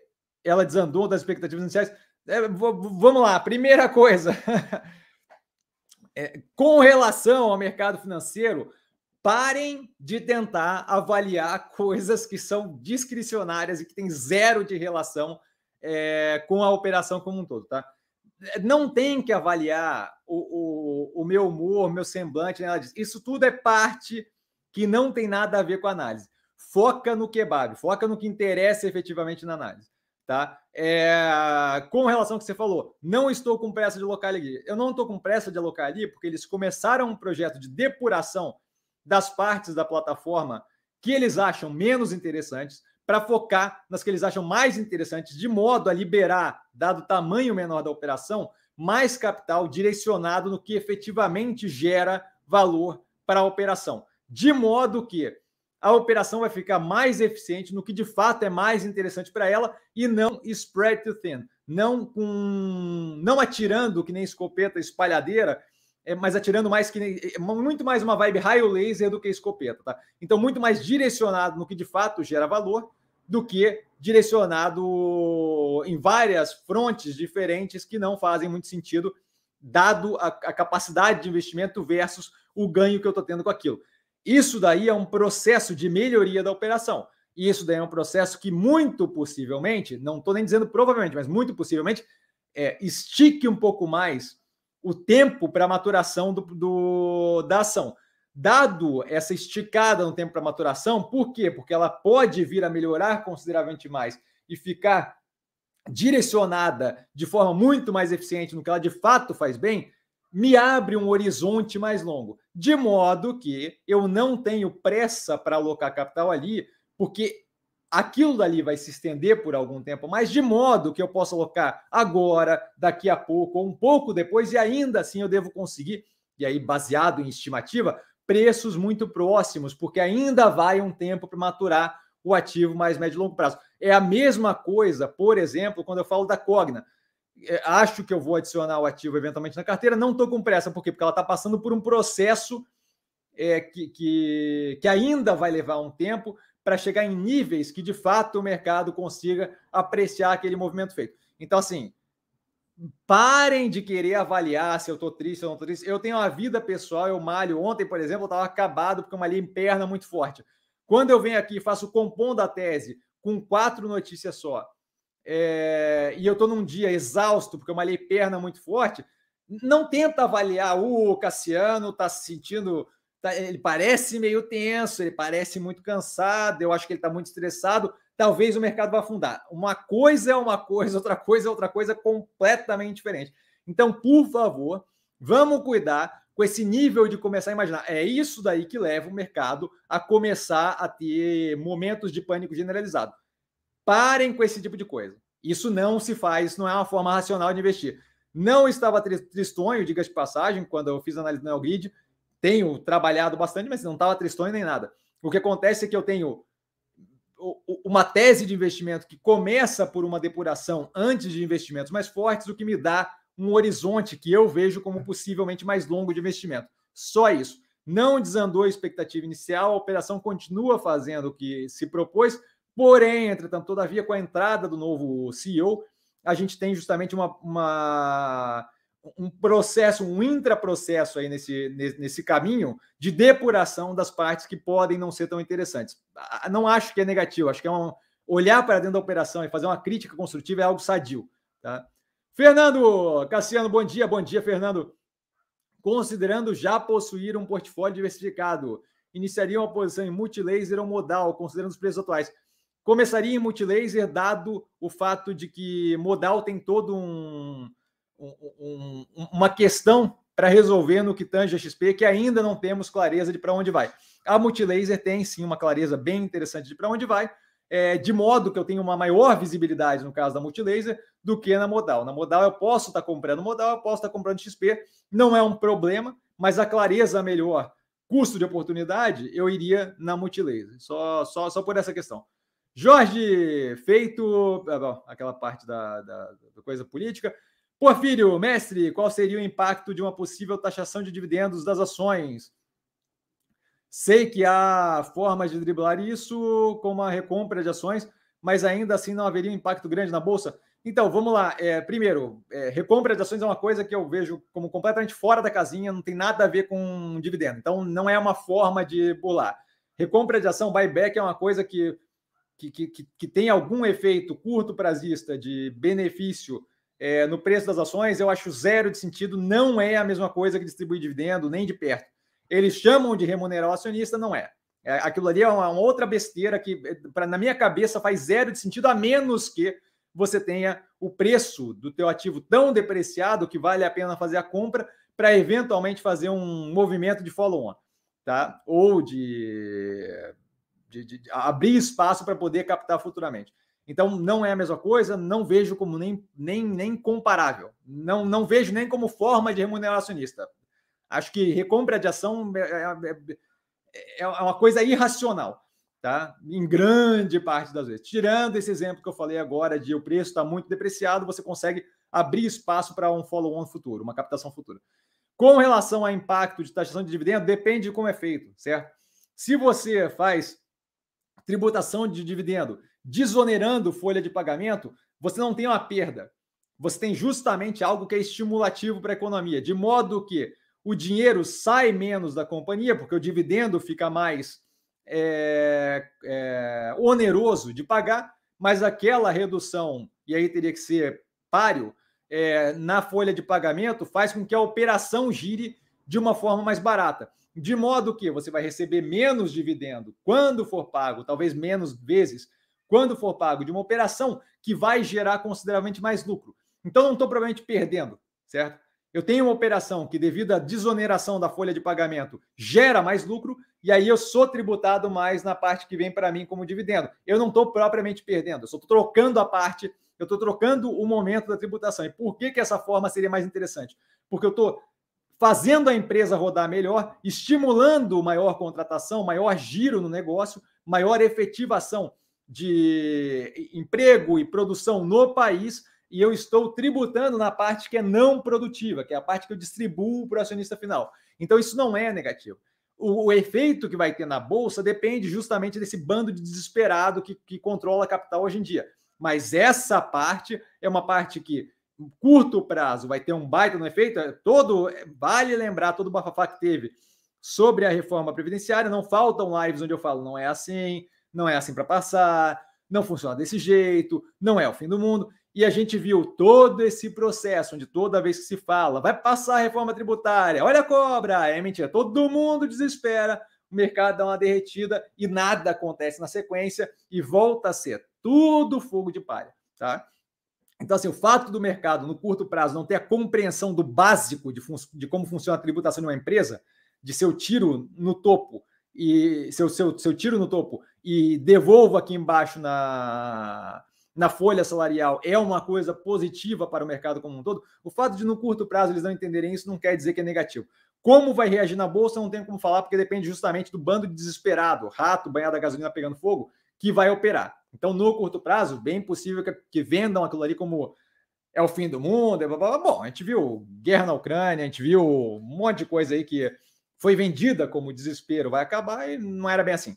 ela desandou das expectativas iniciais. É, vamos lá, primeira coisa. É, com relação ao mercado financeiro, parem de tentar avaliar coisas que são discricionárias e que têm zero de relação é, com a operação como um todo, tá? Não tem que avaliar o, o, o meu humor, meu semblante, nada. Isso tudo é parte que não tem nada a ver com a análise. Foca no kebab, foca no que interessa efetivamente na análise. Tá? É, com relação ao que você falou, não estou com pressa de alocar ali. Eu não estou com pressa de alocar ali porque eles começaram um projeto de depuração das partes da plataforma que eles acham menos interessantes para focar nas que eles acham mais interessantes, de modo a liberar, dado o tamanho menor da operação, mais capital direcionado no que efetivamente gera valor para a operação. De modo que a operação vai ficar mais eficiente no que de fato é mais interessante para ela e não spread too thin, não com não atirando que nem escopeta espalhadeira, é, mas atirando mais que nem, é, muito mais uma vibe raio laser do que escopeta, tá? Então muito mais direcionado no que de fato gera valor do que direcionado em várias frontes diferentes que não fazem muito sentido dado a, a capacidade de investimento versus o ganho que eu estou tendo com aquilo. Isso daí é um processo de melhoria da operação. E isso daí é um processo que muito possivelmente, não estou nem dizendo provavelmente, mas muito possivelmente, é, estique um pouco mais o tempo para a maturação do, do, da ação. dado essa esticada no tempo para maturação, por quê? Porque ela pode vir a melhorar consideravelmente mais e ficar direcionada de forma muito mais eficiente no que ela de fato faz bem, me abre um horizonte mais longo. De modo que eu não tenho pressa para alocar capital ali, porque aquilo dali vai se estender por algum tempo, mas de modo que eu possa alocar agora, daqui a pouco, ou um pouco depois, e ainda assim eu devo conseguir, e aí baseado em estimativa, preços muito próximos, porque ainda vai um tempo para maturar o ativo mais médio e longo prazo. É a mesma coisa, por exemplo, quando eu falo da Cogna. É, acho que eu vou adicionar o ativo eventualmente na carteira, não estou com pressa, por quê? Porque ela está passando por um processo é, que, que, que ainda vai levar um tempo para chegar em níveis que de fato o mercado consiga apreciar aquele movimento feito. Então, assim, parem de querer avaliar se eu estou triste ou não estou triste. Eu tenho uma vida pessoal, eu malho. Ontem, por exemplo, eu estava acabado porque eu malhei em perna muito forte. Quando eu venho aqui e faço compondo da tese com quatro notícias só, é, e eu estou num dia exausto porque eu malhei perna muito forte, não tenta avaliar o Cassiano está se sentindo, tá, ele parece meio tenso, ele parece muito cansado, eu acho que ele está muito estressado talvez o mercado vá afundar. Uma coisa é uma coisa, outra coisa é outra coisa completamente diferente. Então, por favor, vamos cuidar com esse nível de começar a imaginar. É isso daí que leva o mercado a começar a ter momentos de pânico generalizado. Parem com esse tipo de coisa. Isso não se faz, não é uma forma racional de investir. Não estava tristonho, diga de passagem, quando eu fiz análise no Elgrid. Tenho trabalhado bastante, mas não estava tristonho nem nada. O que acontece é que eu tenho uma tese de investimento que começa por uma depuração antes de investimentos mais fortes, o que me dá um horizonte que eu vejo como possivelmente mais longo de investimento. Só isso. Não desandou a expectativa inicial, a operação continua fazendo o que se propôs, porém, entretanto, todavia, com a entrada do novo CEO, a gente tem justamente uma, uma um processo, um intraprocesso aí nesse, nesse caminho de depuração das partes que podem não ser tão interessantes. Não acho que é negativo, acho que é um olhar para dentro da operação e fazer uma crítica construtiva é algo sadio. Tá? Fernando Cassiano, bom dia, bom dia, Fernando. Considerando já possuir um portfólio diversificado, iniciaria uma posição em multilaser ou modal, considerando os preços atuais. Começaria em multilaser, dado o fato de que modal tem todo um, um, uma questão para resolver no que tange a XP, que ainda não temos clareza de para onde vai. A Multilaser tem sim uma clareza bem interessante de para onde vai, é, de modo que eu tenho uma maior visibilidade no caso da Multilaser do que na Modal. Na Modal eu posso estar tá comprando Modal, eu posso estar tá comprando XP, não é um problema, mas a clareza melhor, custo de oportunidade, eu iria na Multilaser, só, só, só por essa questão. Jorge, feito ah, bom, aquela parte da, da, da coisa política, Porfírio, mestre, qual seria o impacto de uma possível taxação de dividendos das ações? Sei que há formas de driblar isso, como a recompra de ações, mas ainda assim não haveria um impacto grande na bolsa. Então, vamos lá. É, primeiro, é, recompra de ações é uma coisa que eu vejo como completamente fora da casinha, não tem nada a ver com dividendo. Então, não é uma forma de pular. Recompra de ação, buyback, é uma coisa que, que, que, que tem algum efeito curto prazista de benefício é, no preço das ações, eu acho zero de sentido, não é a mesma coisa que distribuir dividendo, nem de perto. Eles chamam de remunerar o acionista, não é. é aquilo ali é uma, uma outra besteira que, pra, na minha cabeça, faz zero de sentido, a menos que você tenha o preço do teu ativo tão depreciado que vale a pena fazer a compra para eventualmente fazer um movimento de follow-on, tá? Ou de, de, de abrir espaço para poder captar futuramente. Então, não é a mesma coisa, não vejo como nem, nem, nem comparável. Não, não vejo nem como forma de remunerar acionista. Acho que recompra de ação é, é, é, é uma coisa irracional, tá? Em grande parte das vezes. Tirando esse exemplo que eu falei agora de o preço está muito depreciado, você consegue abrir espaço para um follow-on futuro, uma captação futura. Com relação ao impacto de taxação de dividendo, depende de como é feito, certo? Se você faz tributação de dividendo desonerando folha de pagamento, você não tem uma perda. Você tem justamente algo que é estimulativo para a economia, de modo que o dinheiro sai menos da companhia, porque o dividendo fica mais é, é, oneroso de pagar, mas aquela redução, e aí teria que ser páreo, é, na folha de pagamento, faz com que a operação gire de uma forma mais barata. De modo que você vai receber menos dividendo quando for pago, talvez menos vezes, quando for pago de uma operação que vai gerar consideravelmente mais lucro. Então, não estou provavelmente perdendo, certo? Eu tenho uma operação que, devido à desoneração da folha de pagamento, gera mais lucro, e aí eu sou tributado mais na parte que vem para mim como dividendo. Eu não estou propriamente perdendo, eu estou trocando a parte, eu estou trocando o momento da tributação. E por que, que essa forma seria mais interessante? Porque eu estou fazendo a empresa rodar melhor, estimulando maior contratação, maior giro no negócio, maior efetivação de emprego e produção no país, e eu estou tributando na parte que é não produtiva, que é a parte que eu distribuo para o acionista final. Então, isso não é negativo. O, o, efeito que vai ter na bolsa depende justamente desse bando de desesperado que, que controla a capital hoje em dia. Mas essa parte é uma parte que curto prazo vai ter um baita no efeito, é todo vale lembrar todo o bafafá que teve sobre a reforma previdenciária, não faltam lives onde eu falo, não é assim, não é assim para passar, não funciona desse jeito, não é o fim do mundo. E a gente viu todo esse processo, onde toda vez que se fala, vai passar a reforma tributária, olha a cobra, é mentira, todo mundo desespera, o mercado dá uma derretida e nada acontece na sequência e volta a ser tudo fogo de palha, tá? Então, assim, o fato do mercado, no curto prazo, não ter a compreensão do básico de, de como funciona a tributação de uma empresa, de seu tiro no topo e seu, seu, seu tiro no topo e devolvo aqui embaixo na, na folha salarial é uma coisa positiva para o mercado como um todo. O fato de no curto prazo eles não entenderem isso não quer dizer que é negativo. Como vai reagir na bolsa, não tem como falar, porque depende justamente do bando de desesperado, rato banhado a gasolina pegando fogo, que vai operar. Então, no curto prazo, bem possível que, que vendam aquilo ali como é o fim do mundo. Blá, blá, blá. Bom, a gente viu guerra na Ucrânia, a gente viu um monte de coisa aí que foi vendida como desespero, vai acabar e não era bem assim,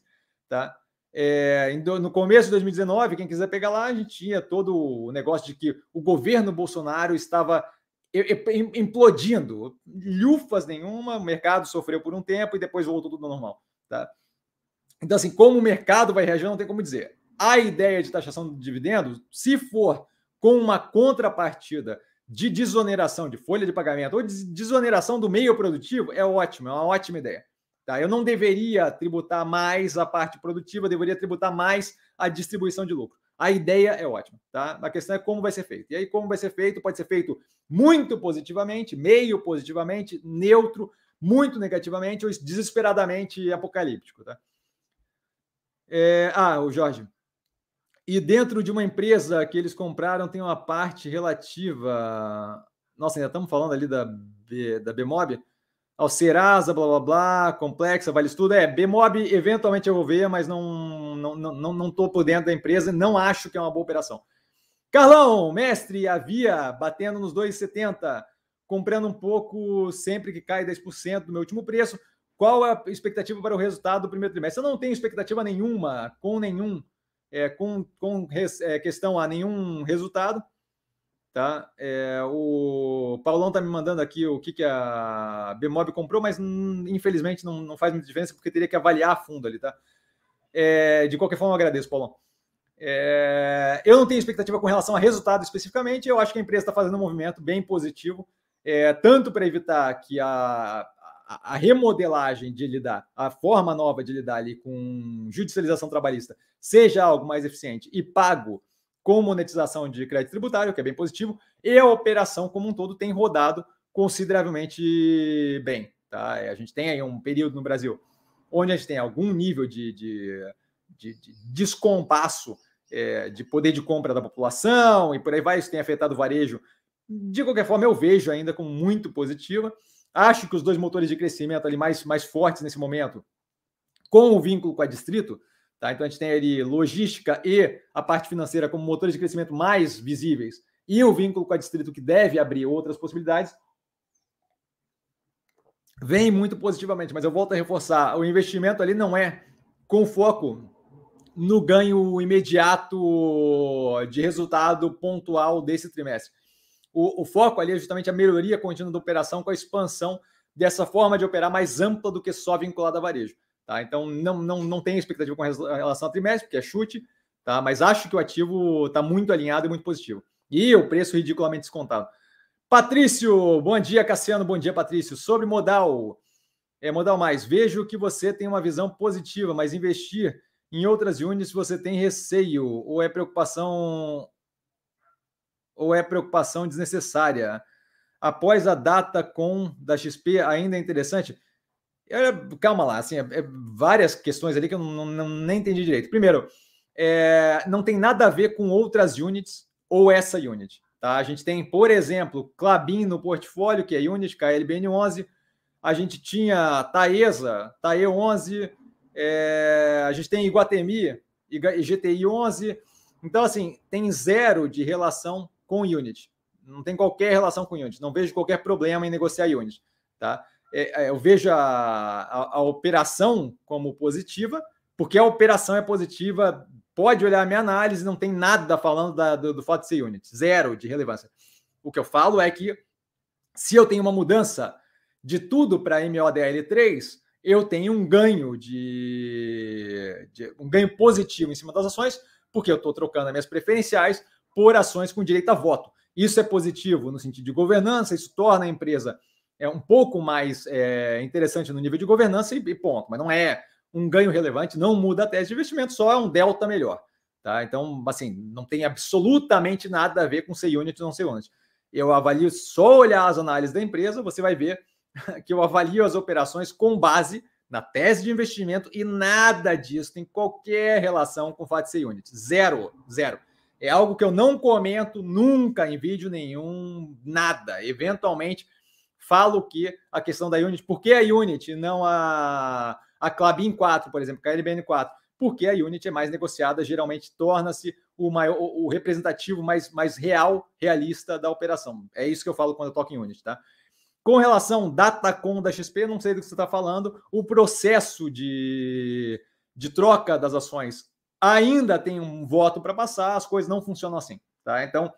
tá? É, no começo de 2019, quem quiser pegar lá, a gente tinha todo o negócio de que o governo Bolsonaro estava implodindo, lufas nenhuma, o mercado sofreu por um tempo e depois voltou tudo normal, tá? Então, assim, como o mercado vai reagir, não tem como dizer. A ideia de taxação de dividendos, se for com uma contrapartida de desoneração de folha de pagamento ou de desoneração do meio produtivo, é ótimo, é uma ótima ideia. Tá? Eu não deveria tributar mais a parte produtiva, deveria tributar mais a distribuição de lucro. A ideia é ótima, tá? A questão é como vai ser feito. E aí, como vai ser feito? Pode ser feito muito positivamente, meio positivamente, neutro, muito negativamente ou desesperadamente apocalíptico, tá? É, ah, o Jorge. E dentro de uma empresa que eles compraram tem uma parte relativa. Nossa, ainda estamos falando ali da, B, da Bmob? Ao Serasa, blá blá blá, complexa, vale tudo. É, Bmob eventualmente eu vou ver, mas não não não não, não por dentro da empresa, não acho que é uma boa operação. Carlão, mestre, havia batendo nos 2,70, comprando um pouco sempre que cai 10% do meu último preço. Qual a expectativa para o resultado do primeiro trimestre? Eu não tenho expectativa nenhuma, com nenhum, é, com, com res, é, questão a nenhum resultado. Tá? É, o Paulão está me mandando aqui o que, que a Bmob comprou, mas hum, infelizmente não, não faz muita diferença porque teria que avaliar a fundo ali, tá? É, de qualquer forma, eu agradeço, Paulão. É, eu não tenho expectativa com relação a resultado especificamente. Eu acho que a empresa está fazendo um movimento bem positivo, é, tanto para evitar que a, a, remodelagem de lidar, a forma nova de lidar ali com judicialização trabalhista seja algo mais eficiente e pago com monetização de crédito tributário, que é bem positivo, e a operação como um todo tem rodado consideravelmente bem. Tá? A gente tem aí um período no Brasil onde a gente tem algum nível de, de, de, de descompasso é, de poder de compra da população e por aí vai, isso tem afetado o varejo. De qualquer forma, eu vejo ainda como muito positiva. Acho que os dois motores de crescimento ali mais, mais fortes nesse momento, com o vínculo com a Distrito, tá? Então a gente tem ali logística e a parte financeira como motores de crescimento mais visíveis, e o vínculo com a Distrito que deve abrir outras possibilidades. Vem muito positivamente, mas eu volto a reforçar: o investimento ali não é com foco no ganho imediato de resultado pontual desse trimestre o, o foco ali é justamente a melhoria contínua da operação com a expansão dessa forma de operar mais ampla do que só vinculada a varejo. Tá? Então, não, não, não tem expectativa com relação a trimestre, porque é chute, tá? mas acho que o ativo está muito alinhado e muito positivo. E o preço ridiculamente descontado. Patrício, bom dia, Cassiano, bom dia, Patrício. Sobre modal, É, modal mais, vejo que você tem uma visão positiva, mas investir em outras units você tem receio ou é preocupação ou é preocupação desnecessária? Após a data com da XP ainda é interessante? Eu, calma lá, assim, é, é, várias questões ali que eu não, não, nem entendi direito. Primeiro, é, não tem nada a ver com outras units ou essa unit. Tá? A gente tem, por exemplo, Clabin no portfólio, que é unit, KLBN11. A gente tinha Taesa, TAE11. É, a gente tem Iguatemi, IGTI11. Então, assim, tem zero de relação com unit. Não tem qualquer relação com unit. Não vejo qualquer problema em negociar unit. Tá? É, é, eu vejo a, a, a operação como positiva, porque a operação é positiva pode olhar a minha análise, não tem nada falando da, do, do fato de ser unit, zero de relevância. O que eu falo é que se eu tenho uma mudança de tudo para MODL3, eu tenho um ganho de, de, um ganho positivo em cima das ações, porque eu estou trocando as minhas preferenciais por ações com direito a voto. Isso é positivo no sentido de governança, isso torna a empresa é um pouco mais é, interessante no nível de governança e, e ponto, mas não é um ganho relevante, não muda a tese de investimento, só é um delta melhor. Tá? Então, assim, não tem absolutamente nada a ver com ser unit ou não ser unit. Eu avalio só olhar as análises da empresa, você vai ver que eu avalio as operações com base na tese de investimento e nada disso tem qualquer relação com o fato de ser unit. Zero, zero. É algo que eu não comento nunca em vídeo nenhum, nada. Eventualmente falo que a questão da Unity, por que a Unity não a a Clabin 4, por exemplo, a LBN 4, porque a Unity é mais negociada, geralmente torna-se o maior, o representativo mais, mais real, realista da operação. É isso que eu falo quando eu toco em Unity, tá? Com relação Datacom da XP, não sei do que você está falando, o processo de, de troca das ações ainda tem um voto para passar, as coisas não funcionam assim, tá? Então,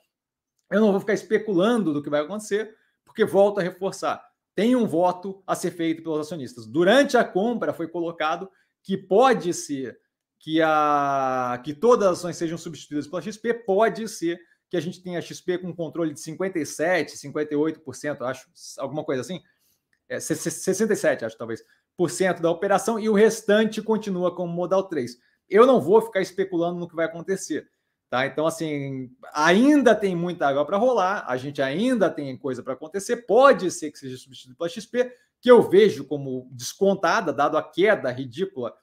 eu não vou ficar especulando do que vai acontecer, porque volto a reforçar tem um voto a ser feito pelos acionistas. Durante a compra foi colocado que pode ser que, a, que todas as ações sejam substituídas pela XP, pode ser que a gente tenha XP com controle de 57%, 58%, acho, alguma coisa assim, é, 67%, acho talvez, por cento da operação, e o restante continua como modal 3. Eu não vou ficar especulando no que vai acontecer. Tá? Então, assim, ainda tem muita água para rolar, a gente ainda tem coisa para acontecer. Pode ser que seja substituído pela XP, que eu vejo como descontada, dado a queda ridícula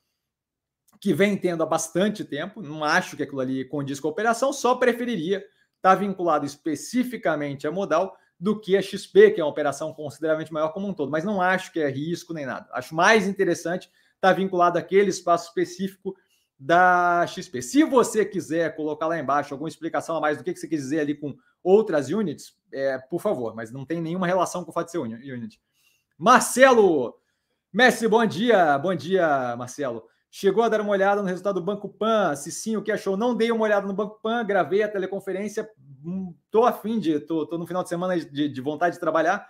que vem tendo há bastante tempo. Não acho que aquilo ali condiz com a operação, só preferiria estar tá vinculado especificamente a modal do que a XP, que é uma operação consideravelmente maior como um todo. Mas não acho que é risco nem nada. Acho mais interessante estar tá vinculado àquele espaço específico da XP. Se você quiser colocar lá embaixo alguma explicação a mais do que, você quer dizer ali com outras units, é, por favor, mas não tem nenhuma relação com o fato de ser unit. Marcelo, Messi, bom dia, bom dia, Marcelo. Chegou a dar uma olhada no resultado do Banco Pan? Se sim, o que achou? Não dei uma olhada no Banco Pan, gravei a teleconferência, hum, tô afim de, tô, tô no final de semana de, de vontade de trabalhar.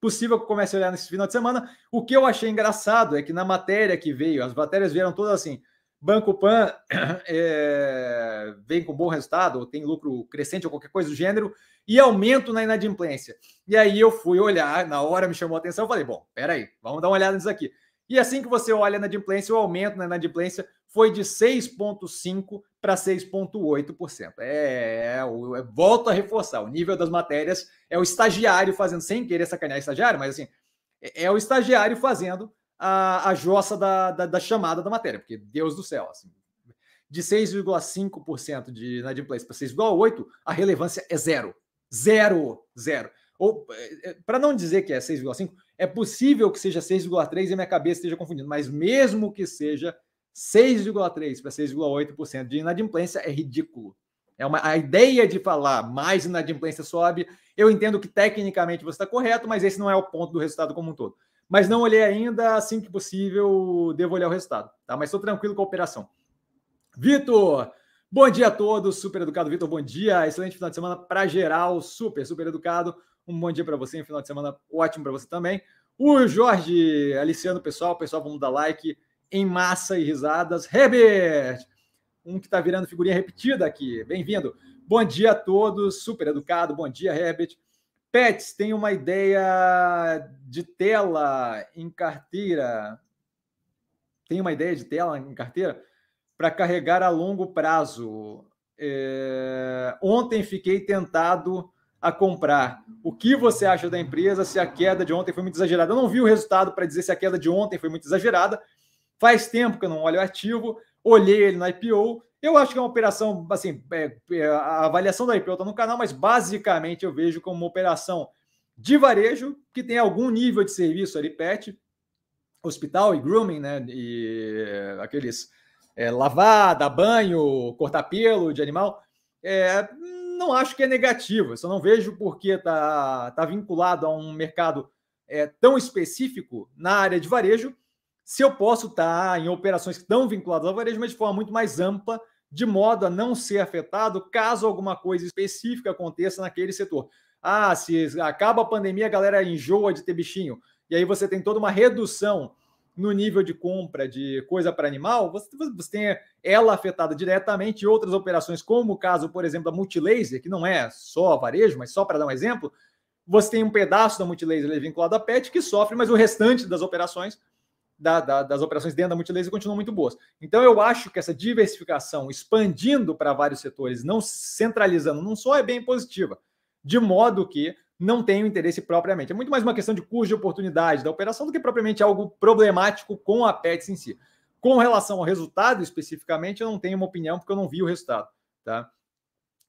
Possível que comece a olhar nesse final de semana. O que eu achei engraçado é que na matéria que veio, as matérias vieram todas assim, Banco Pan é, vem com bom resultado, ou tem lucro crescente ou qualquer coisa do gênero, e aumento na inadimplência. E aí eu fui olhar, na hora me chamou a atenção, falei, bom, peraí, vamos dar uma olhada nisso aqui. E assim que você olha na inadimplência, o aumento na inadimplência foi de 6,5% para 6,8%. É, é, eu volto a reforçar, o nível das matérias é o estagiário fazendo, sem querer sacanear estagiário, mas assim, é, é o estagiário fazendo a, a jossa da, da, da, chamada da matéria, porque Deus do céu, assim, de 6,5% de inadimplência para 6,8%, a relevância é zero. Zero, zero. Ou, é, é, para não dizer que é 6,5%, é possível que seja 6,3% e minha cabeça esteja confundindo, mas mesmo que seja 6,3% para 6,8% de inadimplência, é ridículo. É uma, a ideia de falar mais inadimplência sobe, eu entendo que tecnicamente você está correto, mas esse não é o ponto do resultado como um todo mas não olhei ainda. Assim que possível, devo olhar o resultado, tá? Mas estou tranquilo com a operação. Vitor, bom dia a todos. Super educado, Vitor, bom dia. Excelente final de semana para geral. Super, super educado. Um bom dia para você, um final de semana ótimo para você também. O Jorge, Aliciano, pessoal, pessoal, vamos dar like em massa e risadas. Herbert, um que está virando figurinha repetida aqui. Bem-vindo. Bom dia a todos, super educado. Bom dia, Herbert. Pets, tem uma ideia de tela em carteira? Tem uma ideia de tela em carteira para carregar a longo prazo? É... Ontem fiquei tentado a comprar. O que você acha da empresa se a queda de ontem foi muito exagerada? Eu não vi o resultado para dizer se a queda de ontem foi muito exagerada. Faz tempo que eu não olho o ativo, olhei ele na IPO. Eu acho que é uma operação, assim, é, é, a avaliação da IPO está no canal, mas basicamente eu vejo como uma operação de varejo que tem algum nível de serviço ali, pet, hospital e grooming, né? E aqueles é, lavada, banho, cortar pelo de animal. É, não acho que é negativo, só não vejo porque está tá vinculado a um mercado é, tão específico na área de varejo, se eu posso estar em operações que estão vinculadas ao varejo, mas de forma muito mais ampla, de modo a não ser afetado caso alguma coisa específica aconteça naquele setor. Ah, se acaba a pandemia, a galera enjoa de ter bichinho, e aí você tem toda uma redução no nível de compra de coisa para animal, você, você tem ela afetada diretamente e outras operações, como o caso, por exemplo, da Multilaser, que não é só varejo, mas só para dar um exemplo, você tem um pedaço da Multilaser vinculado à PET que sofre, mas o restante das operações, da, da, das operações dentro da Multilaser continuam muito boas. Então, eu acho que essa diversificação, expandindo para vários setores, não centralizando num só, é bem positiva, de modo que não tenho interesse propriamente. É muito mais uma questão de custo de oportunidade da operação do que propriamente algo problemático com a PETS em si. Com relação ao resultado especificamente, eu não tenho uma opinião porque eu não vi o resultado, tá?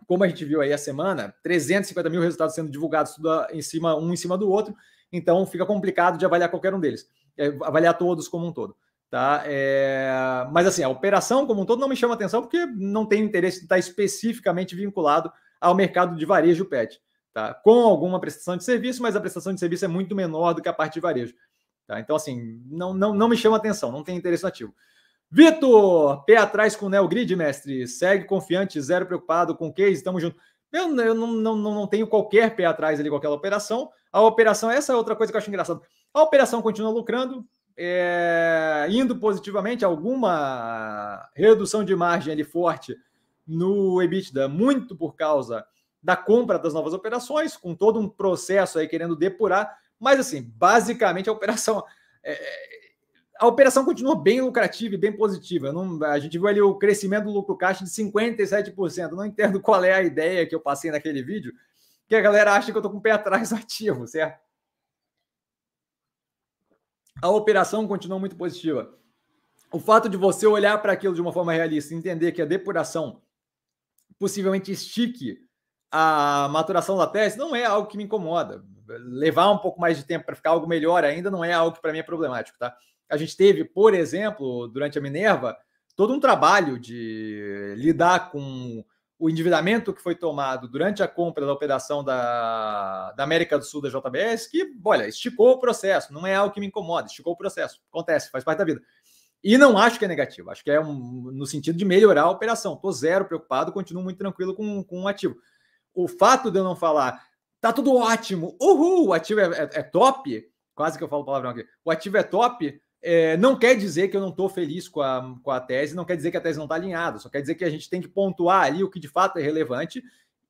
Como a gente viu aí a semana, 350 mil resultados sendo divulgados em cima, um em cima do outro, então fica complicado de avaliar qualquer um deles, avaliar todos como um todo. Tá? É... Mas assim, a operação como um todo não me chama atenção porque não tem interesse de estar especificamente vinculado ao mercado de varejo PET tá? com alguma prestação de serviço, mas a prestação de serviço é muito menor do que a parte de varejo. Tá? Então, assim, não, não, não me chama atenção, não tem interesse ativo. Vitor, pé atrás com o Neogrid, mestre. Segue confiante, zero preocupado com o case, estamos juntos. Eu, eu não, não, não tenho qualquer pé atrás ali com aquela operação. A operação, essa é outra coisa que eu acho engraçado. A operação continua lucrando, é, indo positivamente, alguma redução de margem ali forte no EBITDA, muito por causa da compra das novas operações, com todo um processo aí querendo depurar, mas assim, basicamente a operação é, a operação continua bem lucrativa e bem positiva. Não, a gente viu ali o crescimento do lucro caixa de 57%. Não entendo qual é a ideia que eu passei naquele vídeo, que a galera acha que eu estou com o pé atrás ativo, certo? A operação continua muito positiva. O fato de você olhar para aquilo de uma forma realista, entender que a depuração possivelmente estique a maturação da tese não é algo que me incomoda. Levar um pouco mais de tempo para ficar algo melhor ainda não é algo que para mim é problemático, tá? A gente teve, por exemplo, durante a Minerva, todo um trabalho de lidar com o endividamento que foi tomado durante a compra da operação da, da América do Sul da JBS, que, olha, esticou o processo, não é algo que me incomoda, esticou o processo, acontece, faz parte da vida. E não acho que é negativo, acho que é um, no sentido de melhorar a operação. Estou zero preocupado, continuo muito tranquilo com, com o ativo o fato de eu não falar tá tudo ótimo, uhul, o ativo é, é, é top, quase que eu falo palavrão aqui, o ativo é top, é, não quer dizer que eu não estou feliz com a, com a tese, não quer dizer que a tese não está alinhada, só quer dizer que a gente tem que pontuar ali o que de fato é relevante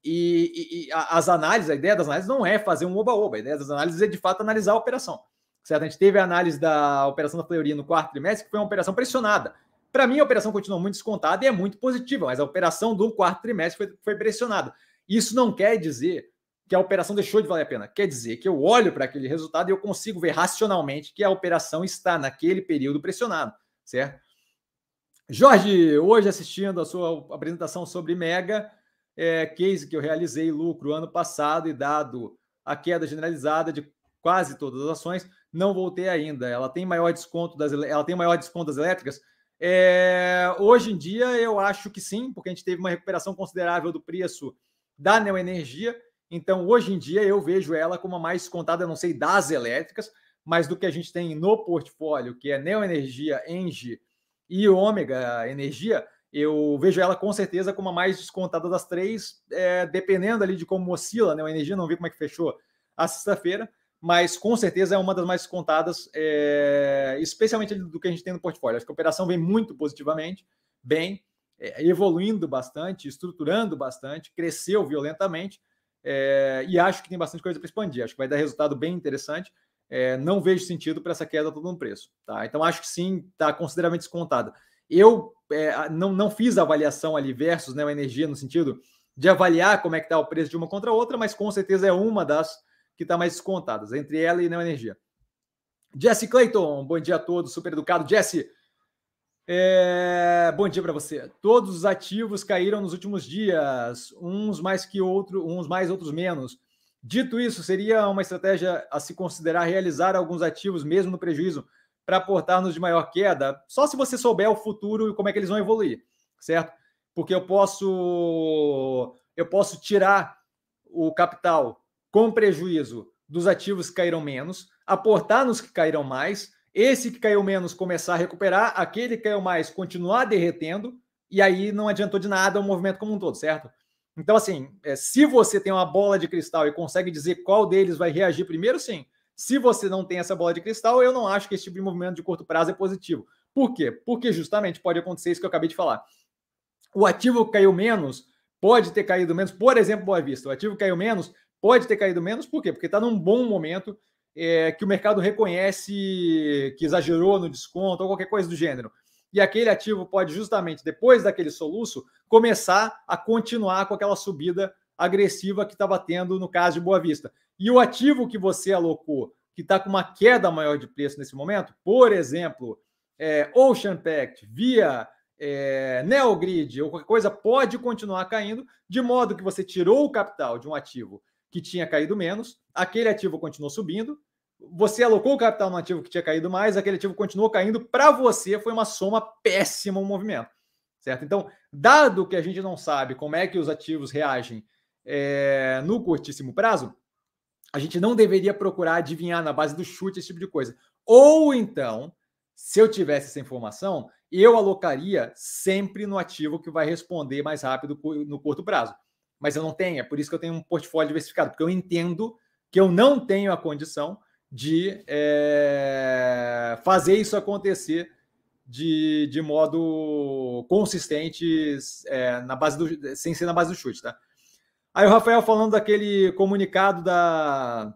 e, e, e as análises, a ideia das análises não é fazer um oba-oba, a ideia das análises é de fato analisar a operação. Certo? A gente teve a análise da operação da Fleury no quarto trimestre, que foi uma operação pressionada. Para mim, a operação continua muito descontada e é muito positiva, mas a operação do quarto trimestre foi, foi pressionada. Isso não quer dizer que a operação deixou de valer a pena. Quer dizer que eu olho para aquele resultado e eu consigo ver racionalmente que a operação está naquele período pressionado, certo? Jorge, hoje assistindo a sua apresentação sobre Mega, é, case que eu realizei lucro ano passado e dado a queda generalizada de quase todas as ações, não voltei ainda. Ela tem maior desconto das, ela tem maior desconto das elétricas. É, hoje em dia eu acho que sim, porque a gente teve uma recuperação considerável do preço da Neoenergia. Então, hoje em dia, eu vejo ela como a mais contada, não sei, das elétricas, mas do que a gente tem no portfólio, que é Neoenergia, Engie e Ômega Energia, eu vejo ela com certeza como a mais descontada das três, é, dependendo ali de como oscila, né? A energia não vi como é que fechou a sexta-feira, mas com certeza é uma das mais descontadas, é, especialmente do que a gente tem no portfólio. Acho que a operação vem muito positivamente, bem, é, evoluindo bastante, estruturando bastante, cresceu violentamente. É, e acho que tem bastante coisa para expandir. Acho que vai dar resultado bem interessante. É, não vejo sentido para essa queda toda no preço. Tá? Então, acho que sim, está consideravelmente descontada. Eu é, não, não fiz a avaliação ali versus né, a energia no sentido de avaliar como é que está o preço de uma contra a outra, mas com certeza é uma das que está mais descontadas, entre ela e Neo Energia. Jesse Clayton, bom dia a todos, super educado. Jesse, é... bom dia para você. Todos os ativos caíram nos últimos dias, uns mais que outros, uns mais, outros menos. Dito isso, seria uma estratégia a se considerar realizar alguns ativos mesmo no prejuízo para aportar-nos de maior queda? Só se você souber o futuro e como é que eles vão evoluir, certo? Porque eu posso eu posso tirar o capital com prejuízo dos ativos que caíram menos, aportar nos que caíram mais, esse que caiu menos começar a recuperar, aquele que caiu mais continuar derretendo, e aí não adiantou de nada o movimento como um todo, certo? Então, assim, é, se você tem uma bola de cristal e consegue dizer qual deles vai reagir primeiro, sim. Se você não tem essa bola de cristal, eu não acho que esse tipo de movimento de curto prazo é positivo. Por quê? Porque justamente pode acontecer isso que eu acabei de falar. O ativo que caiu menos pode ter caído menos, por exemplo, Boa Vista. O ativo que caiu menos Pode ter caído menos, por quê? Porque está num bom momento é, que o mercado reconhece que exagerou no desconto ou qualquer coisa do gênero. E aquele ativo pode, justamente depois daquele soluço, começar a continuar com aquela subida agressiva que estava tendo no caso de Boa Vista. E o ativo que você alocou, que está com uma queda maior de preço nesse momento, por exemplo, é, Ocean Pact, via é, Neogrid ou qualquer coisa, pode continuar caindo, de modo que você tirou o capital de um ativo que tinha caído menos, aquele ativo continuou subindo, você alocou o capital no ativo que tinha caído mais, aquele ativo continuou caindo, para você foi uma soma péssima o um movimento, certo? Então, dado que a gente não sabe como é que os ativos reagem é, no curtíssimo prazo, a gente não deveria procurar adivinhar na base do chute esse tipo de coisa. Ou então, se eu tivesse essa informação, eu alocaria sempre no ativo que vai responder mais rápido no curto prazo mas eu não tenho. É por isso que eu tenho um portfólio diversificado, porque eu entendo que eu não tenho a condição de é, fazer isso acontecer de, de modo consistente, é, na base do, sem ser na base do chute, tá? Aí o Rafael falando daquele comunicado da,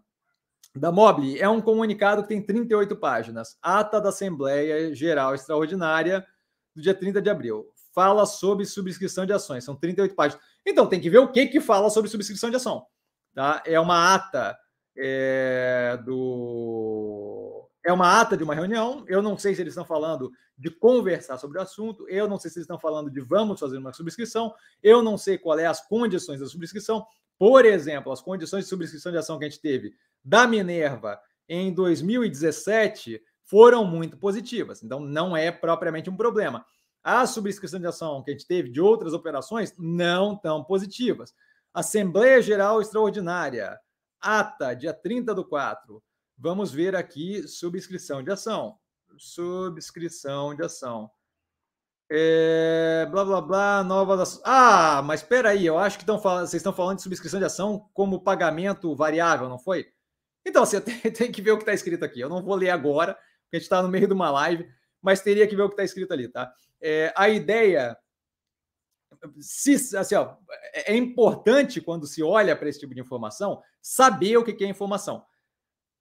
da Mobile, é um comunicado que tem 38 páginas. Ata da Assembleia Geral Extraordinária do dia 30 de abril. Fala sobre subscrição de ações. São 38 páginas. Então, tem que ver o que, que fala sobre subscrição de ação. Tá? É uma ata é, do. É uma ata de uma reunião. Eu não sei se eles estão falando de conversar sobre o assunto. Eu não sei se eles estão falando de vamos fazer uma subscrição. Eu não sei qual é as condições da subscrição. Por exemplo, as condições de subscrição de ação que a gente teve da Minerva em 2017 foram muito positivas. Então, não é propriamente um problema. A subscrição de ação que a gente teve de outras operações não tão positivas. Assembleia Geral Extraordinária, ata, dia 30 do 4. Vamos ver aqui subscrição de ação. Subscrição de ação. É, blá blá blá, nova Ah, mas espera aí, eu acho que estão vocês estão falando de subscrição de ação como pagamento variável, não foi? Então você tem, tem que ver o que está escrito aqui. Eu não vou ler agora, porque a gente está no meio de uma live, mas teria que ver o que está escrito ali, tá? É, a ideia. Se, assim, ó, é, é importante quando se olha para esse tipo de informação saber o que é informação.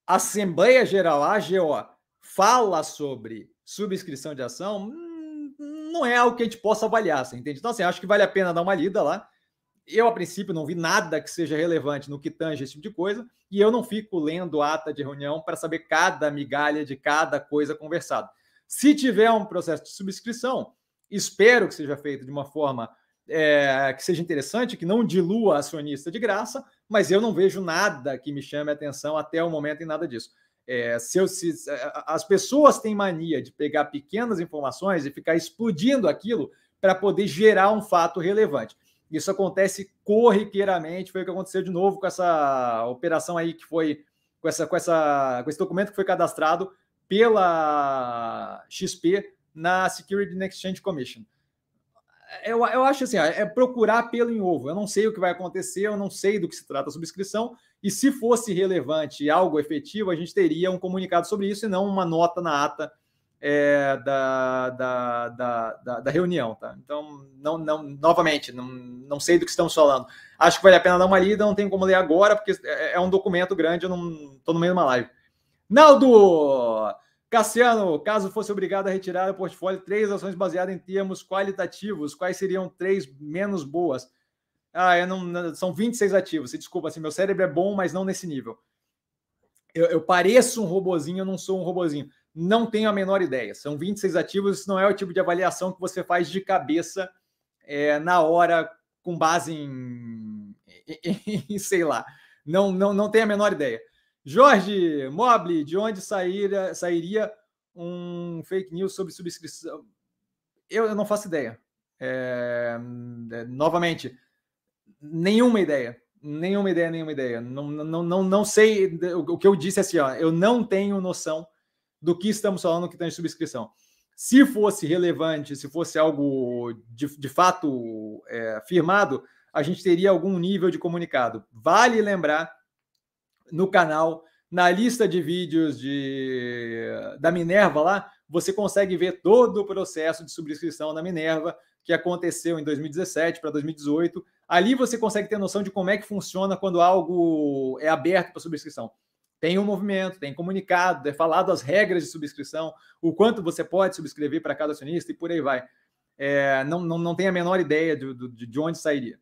Assembleia Geral, a AGO, fala sobre subscrição de ação, hum, não é algo que a gente possa avaliar, você entende? Então, assim, acho que vale a pena dar uma lida lá. Eu, a princípio, não vi nada que seja relevante no que tange esse tipo de coisa, e eu não fico lendo ata de reunião para saber cada migalha de cada coisa conversada. Se tiver um processo de subscrição, espero que seja feito de uma forma é, que seja interessante, que não dilua acionista de graça, mas eu não vejo nada que me chame a atenção até o momento em nada disso. É, se, eu, se as pessoas têm mania de pegar pequenas informações e ficar explodindo aquilo para poder gerar um fato relevante. Isso acontece corriqueiramente, foi o que aconteceu de novo com essa operação aí que foi com essa com essa com esse documento que foi cadastrado pela XP na Security and Exchange Commission. Eu, eu acho assim, é procurar pelo em ovo. Eu não sei o que vai acontecer, eu não sei do que se trata a subscrição, e se fosse relevante algo efetivo, a gente teria um comunicado sobre isso e não uma nota na ata é, da, da, da, da, da reunião. Tá? Então, não, não, novamente, não, não sei do que estamos falando. Acho que vale a pena dar uma lida, não tem como ler agora, porque é, é um documento grande, eu não estou no meio de uma live. Naldo! Cassiano, caso fosse obrigado a retirar do portfólio três ações baseadas em termos qualitativos, quais seriam três menos boas? Ah, eu não, são 26 ativos. Se desculpa, assim, meu cérebro é bom, mas não nesse nível. Eu, eu pareço um robozinho, eu não sou um robozinho. Não tenho a menor ideia. São 26 ativos, isso não é o tipo de avaliação que você faz de cabeça é, na hora, com base em, em, em, sei lá. Não, não, não tenho a menor ideia. Jorge Mobley, de onde sairia, sairia um fake news sobre subscrição? Eu, eu não faço ideia. É, é, novamente, nenhuma ideia. Nenhuma ideia, nenhuma ideia. Não, não, não, não sei. O que eu disse é assim, ó, eu não tenho noção do que estamos falando que está em subscrição. Se fosse relevante, se fosse algo de, de fato é, firmado, a gente teria algum nível de comunicado. Vale lembrar no canal, na lista de vídeos de, da Minerva lá, você consegue ver todo o processo de subscrição da Minerva que aconteceu em 2017 para 2018. Ali você consegue ter noção de como é que funciona quando algo é aberto para subscrição tem um movimento, tem comunicado, é falado as regras de subscrição, o quanto você pode subscrever para cada acionista e por aí vai. É, não, não, não tem a menor ideia de, de, de onde sairia.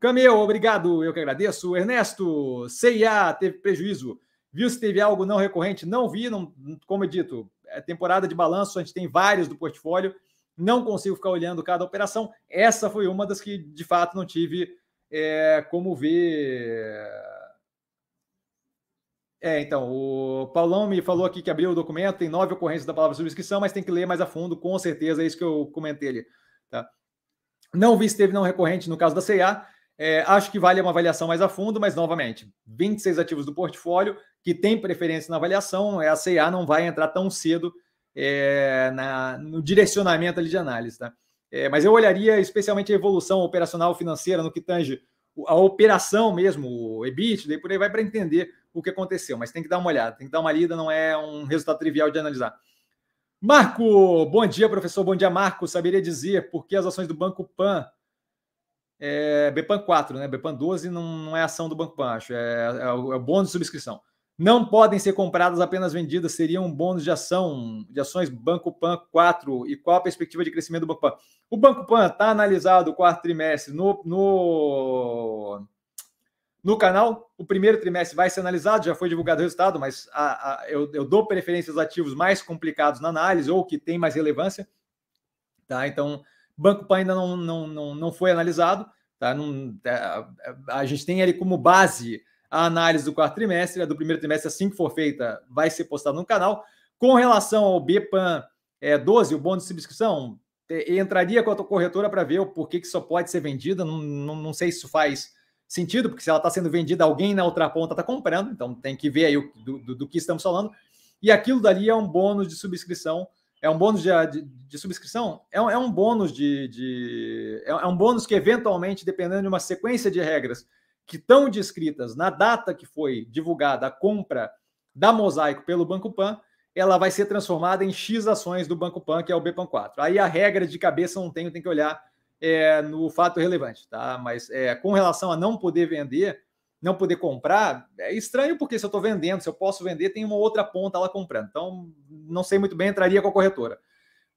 Cameu, obrigado, eu que agradeço. Ernesto, CIA teve prejuízo. Viu se teve algo não recorrente? Não vi, não, como eu dito, é temporada de balanço, a gente tem vários do portfólio, não consigo ficar olhando cada operação. Essa foi uma das que, de fato, não tive é, como ver é, então, o Paulão me falou aqui que abriu o documento, tem nove ocorrências da palavra subscrição, mas tem que ler mais a fundo, com certeza, é isso que eu comentei ali. Tá? Não vi se teve não recorrente no caso da CA. É, acho que vale uma avaliação mais a fundo, mas novamente, 26 ativos do portfólio que tem preferência na avaliação, a CA não vai entrar tão cedo é, na, no direcionamento ali de análise. Tá? É, mas eu olharia especialmente a evolução operacional financeira no que tange a operação mesmo, o EBIT, daí por aí vai para entender o que aconteceu, mas tem que dar uma olhada, tem que dar uma lida, não é um resultado trivial de analisar. Marco, bom dia, professor. Bom dia, Marco. Saberia dizer por que as ações do Banco Pan, é, BPAN 4, né? BPAN 12 não, não é ação do Banco Pan, acho, é, é, o, é o bônus de subscrição. Não podem ser compradas apenas vendidas, seriam um bônus de ação, de ações Banco Pan 4. E qual a perspectiva de crescimento do Banco Pan? O Banco Pan está analisado o quarto trimestre no, no no canal. O primeiro trimestre vai ser analisado, já foi divulgado o resultado, mas a, a, eu, eu, dou preferência aos ativos mais complicados na análise ou que tem mais relevância. Tá? Então, Banco Pan ainda não, não, não, não foi analisado. Tá? Não, a, é, a gente tem ali como base a análise do quarto trimestre, a do primeiro trimestre, assim que for feita, vai ser postado no canal. Com relação ao BPAN é, 12, o bônus de subscrição, entraria com a corretora para ver o porquê que só pode ser vendida. Não, não, não sei se isso faz sentido, porque se ela está sendo vendida, alguém na outra ponta está comprando, então tem que ver aí o, do, do, do, que estamos falando. E aquilo dali é um bônus de subscrição. É um bônus de, de, de subscrição? É um, é um bônus de. de é, é um bônus que, eventualmente, dependendo de uma sequência de regras que estão descritas na data que foi divulgada a compra da Mosaico pelo Banco Pan, ela vai ser transformada em X ações do Banco Pan, que é o BPAN 4. Aí a regra de cabeça não tenho, tem que olhar é, no fato relevante, tá? Mas é, com relação a não poder vender, não poder comprar, é estranho porque se eu estou vendendo, se eu posso vender, tem uma outra ponta lá comprando. Então, não sei muito bem, entraria com a corretora.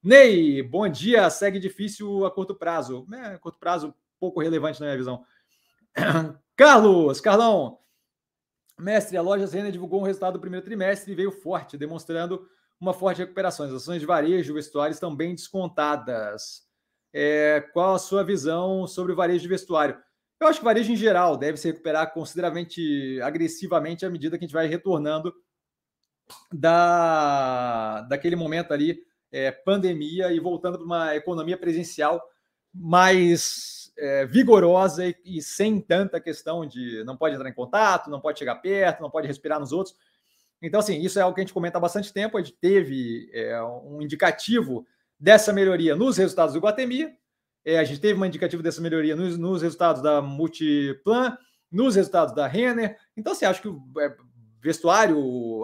Ney, bom dia. Segue difícil a curto prazo. É, curto prazo, pouco relevante na minha visão. Carlos, Carlão, mestre, a loja Zena divulgou um resultado do primeiro trimestre e veio forte, demonstrando uma forte recuperação. As ações de varejo e vestuário estão bem descontadas é, qual a sua visão sobre o varejo de vestuário. Eu acho que o varejo em geral deve se recuperar consideravelmente agressivamente à medida que a gente vai retornando da, daquele momento ali, é, pandemia, e voltando para uma economia presencial mais é, vigorosa e, e, sem tanta questão de não pode entrar em contato, não pode chegar perto, não pode respirar nos outros. Então, assim, isso é algo que a gente comenta há bastante tempo. A gente teve é, um indicativo dessa melhoria nos resultados do Guatemi. É, a gente teve uma indicativa dessa melhoria nos, nos, resultados da Multiplan, nos resultados da Renner. Então, você assim, acha que o é, vestuário,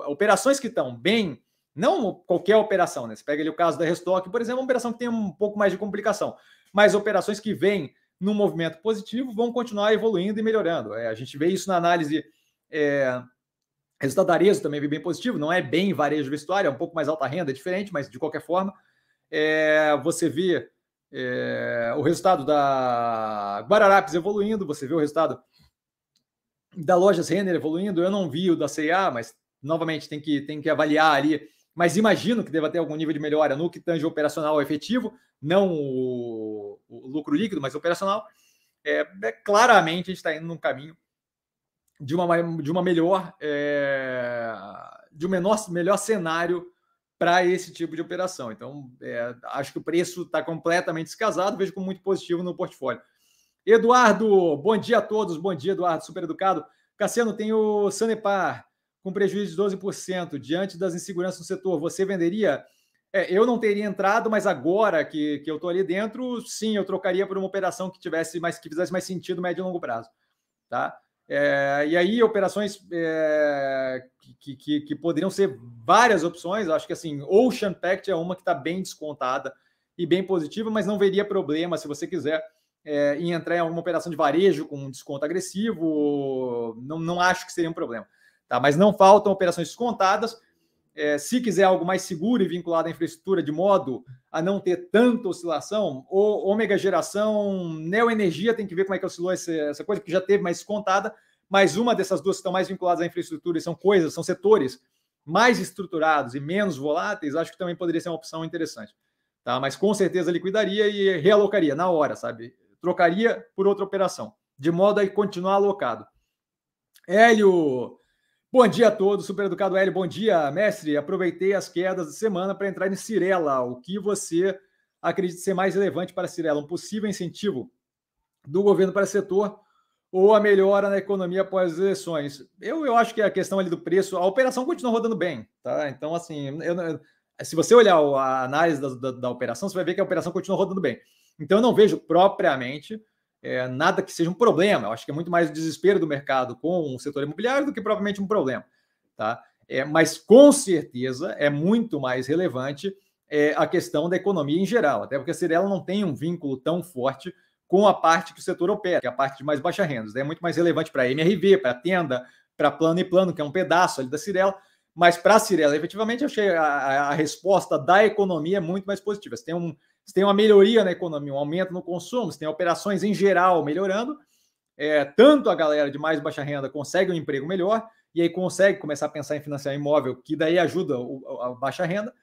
operações que estão bem Não qualquer operação, né? Você pega ali o caso da Restock, por exemplo, uma operação que tem um pouco mais de complicação, mas operações que vêm num movimento positivo vão continuar evoluindo e melhorando. É, a gente vê isso na análise. É, resultado Arezo também vem bem positivo, não é bem varejo vestuário, é um pouco mais alta renda, é diferente, mas de qualquer forma, é, você vê é, o resultado da Guararapes evoluindo, você vê o resultado da Lojas Renner evoluindo. Eu não vi o da CA, mas novamente tem que, tem que avaliar ali. Mas imagino que deva ter algum nível de melhora no que tange operacional efetivo, não o, o lucro líquido, mas operacional. É, é claramente a gente está indo num caminho de uma, de uma melhor, é, de um menor, melhor cenário para esse tipo de operação. Então, é, acho que o preço está completamente descasado, vejo como muito positivo no portfólio. Eduardo, bom dia a todos, bom dia, Eduardo, super educado. Cassiano, tem o Sanepar com prejuízo de 12% diante das inseguranças no setor. Você venderia? É, eu não teria entrado, mas agora que, que eu estou ali dentro, sim, eu trocaria por uma operação que tivesse mais que fizesse mais sentido médio e longo prazo. Tá? É, e aí, operações é, que, que, que, poderiam ser várias opções. Acho que assim, Ocean Pact é uma que está bem descontada e bem positiva, mas não veria problema se você quiser é, em entrar em alguma operação de varejo com um desconto agressivo. Não, não acho que seria um problema. Tá? Mas não faltam operações descontadas. É, se quiser algo mais seguro e vinculado à infraestrutura, de modo a não ter tanta oscilação, ou ômega geração, neoenergia, tem que ver como é que oscilou essa, essa coisa, que já teve mais descontada, mas uma dessas duas que estão mais vinculadas à infraestrutura e são coisas, são setores mais estruturados e menos voláteis, acho que também poderia ser uma opção interessante. Tá? Mas com certeza liquidaria e realocaria na hora, sabe? Trocaria por outra operação, de modo a continuar alocado. Hélio, Bom dia a todos, super educado Hélio. Bom dia, mestre. Aproveitei as quedas de semana para entrar em Cirela. O que você acredita ser mais relevante para Cirela? Um possível incentivo do governo para o setor ou a melhora na economia após as eleições? Eu, eu acho que a questão ali do preço, a operação continua rodando bem, tá? Então, assim, eu, se você olhar a análise da, da, da operação, você vai ver que a operação continua rodando bem. Então, eu não vejo propriamente é, nada que seja um problema. Eu acho que é muito mais o desespero do mercado com o setor imobiliário do que propriamente um problema. Tá? É, mas com certeza é muito mais relevante é, a questão da economia em geral, até porque a Cirela não tem um vínculo tão forte com a parte que o setor opera, que é a parte de mais baixa renda. É muito mais relevante para a MRV, para a tenda, para plano e plano, que é um pedaço ali da Cirela. Mas para a Cirela, efetivamente, eu achei a, a, a resposta da economia muito mais positiva. Você tem um, você tem uma melhoria na economia, um aumento no consumo, você tem operações em geral melhorando. É, tanto a galera de mais baixa renda consegue um emprego melhor e aí consegue começar a pensar em financiar imóvel, que daí ajuda o, a baixa renda,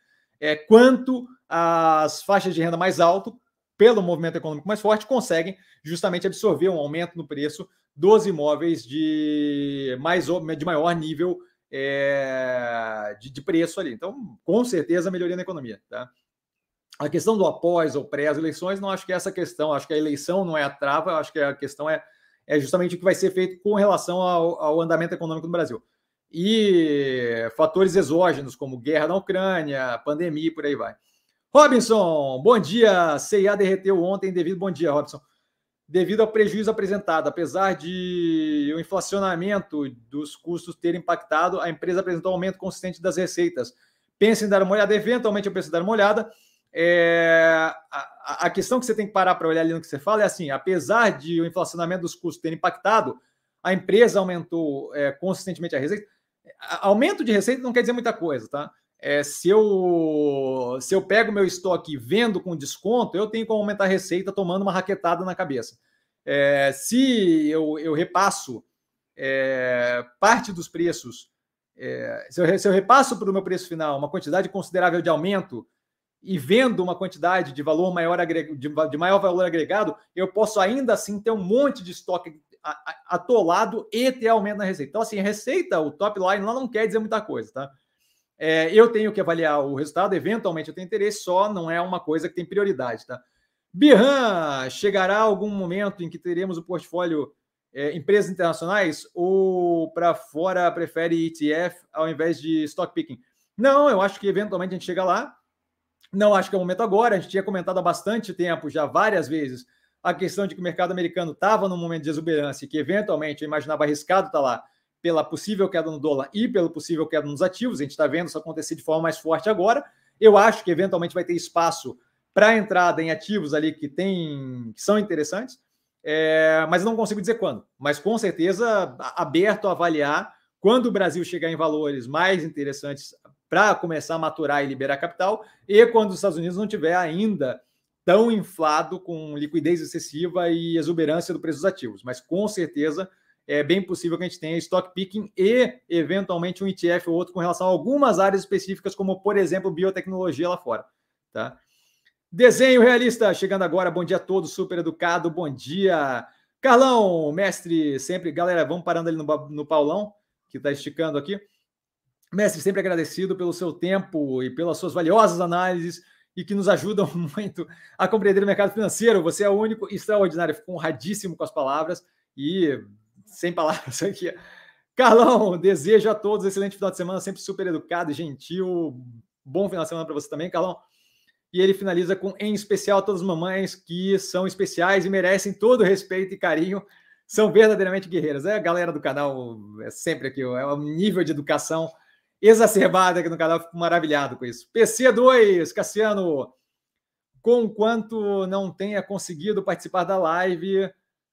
é, quanto as faixas de renda mais alto, pelo movimento econômico mais forte, conseguem justamente absorver um aumento no preço dos imóveis de, mais, de maior nível é, de, de preço ali. Então, com certeza, melhoria na economia. Tá? A questão do após ou pré as eleições, não acho que é essa questão. Acho que a eleição não é a trava, acho que a questão é, é justamente o que vai ser feito com relação ao, ao andamento econômico no Brasil. E fatores exógenos, como guerra na Ucrânia, pandemia e por aí vai. Robinson, bom dia. CIA derreteu ontem devido. Bom dia, Robinson. Devido ao prejuízo apresentado, apesar de o inflacionamento dos custos ter impactado, a empresa apresentou um aumento consistente das receitas. Pensa em dar uma olhada, eventualmente eu penso em dar uma olhada. É, a, a, questão que você tem que parar para olhar ali no que você fala é assim: apesar de o inflacionamento dos custos ter impactado, a empresa aumentou é, consistentemente a receita. Aumento de receita não quer dizer muita coisa, tá? É, se, eu, se eu pego meu estoque e vendo com desconto, eu tenho como aumentar a receita tomando uma raquetada na cabeça. É, se eu, eu repasso é, parte dos preços, é, se eu, se eu repasso para o meu preço final uma quantidade considerável de aumento, e vendo uma quantidade de valor maior de, maior valor agregado, eu posso ainda assim ter um monte de estoque atolado e ter aumento na receita. Então, assim, receita, o top line lá não quer dizer muita coisa, tá? É, eu tenho que avaliar o resultado, eventualmente eu tenho interesse, só não é uma coisa que tem prioridade, tá? Birran, chegará algum momento em que teremos o portfólio é, empresas internacionais ou para fora prefere ETF ao invés de stock picking? Não, eu acho que eventualmente a gente chega lá. Não acho que é o momento agora. A gente tinha comentado há bastante tempo, já várias vezes, a questão de que o mercado americano estava num momento de exuberância, que eventualmente eu imaginava arriscado estar tá lá, pela possível queda no dólar e pelo possível queda nos ativos. A gente está vendo isso acontecer de forma mais forte agora. Eu acho que eventualmente vai ter espaço para entrada em ativos ali que tem que são interessantes, é, mas não consigo dizer quando. Mas com certeza aberto a avaliar quando o Brasil chegar em valores mais interessantes para começar a maturar e liberar capital, e quando os Estados Unidos não tiver ainda tão inflado com liquidez excessiva e exuberância do preço dos ativos. Mas com certeza é bem possível que a gente tenha stock picking e, eventualmente, um ETF ou outro com relação a algumas áreas específicas, como, por exemplo, biotecnologia lá fora. Tá? Desenho realista, chegando agora. Bom dia a todos, super educado. Bom dia. Carlão, mestre, sempre. Galera, vamos parando ali no, no Paulão, que está esticando aqui. Mestre, sempre agradecido pelo seu tempo e pelas suas valiosas análises e que nos ajudam muito a compreender o mercado financeiro. Você é o único extraordinário, fico honradíssimo com as palavras e sem palavras aqui. Carlão, desejo a todos um excelente final de semana, sempre super educado e gentil. Bom final de semana para você também, Carlão. E ele finaliza com, em especial, todas as mamães que são especiais e merecem todo o respeito e carinho, são verdadeiramente guerreiras. É a galera do canal, é sempre aqui, é o nível de educação exacerbada aqui no canal, fico maravilhado com isso. PC2, Cassiano, com quanto não tenha conseguido participar da live,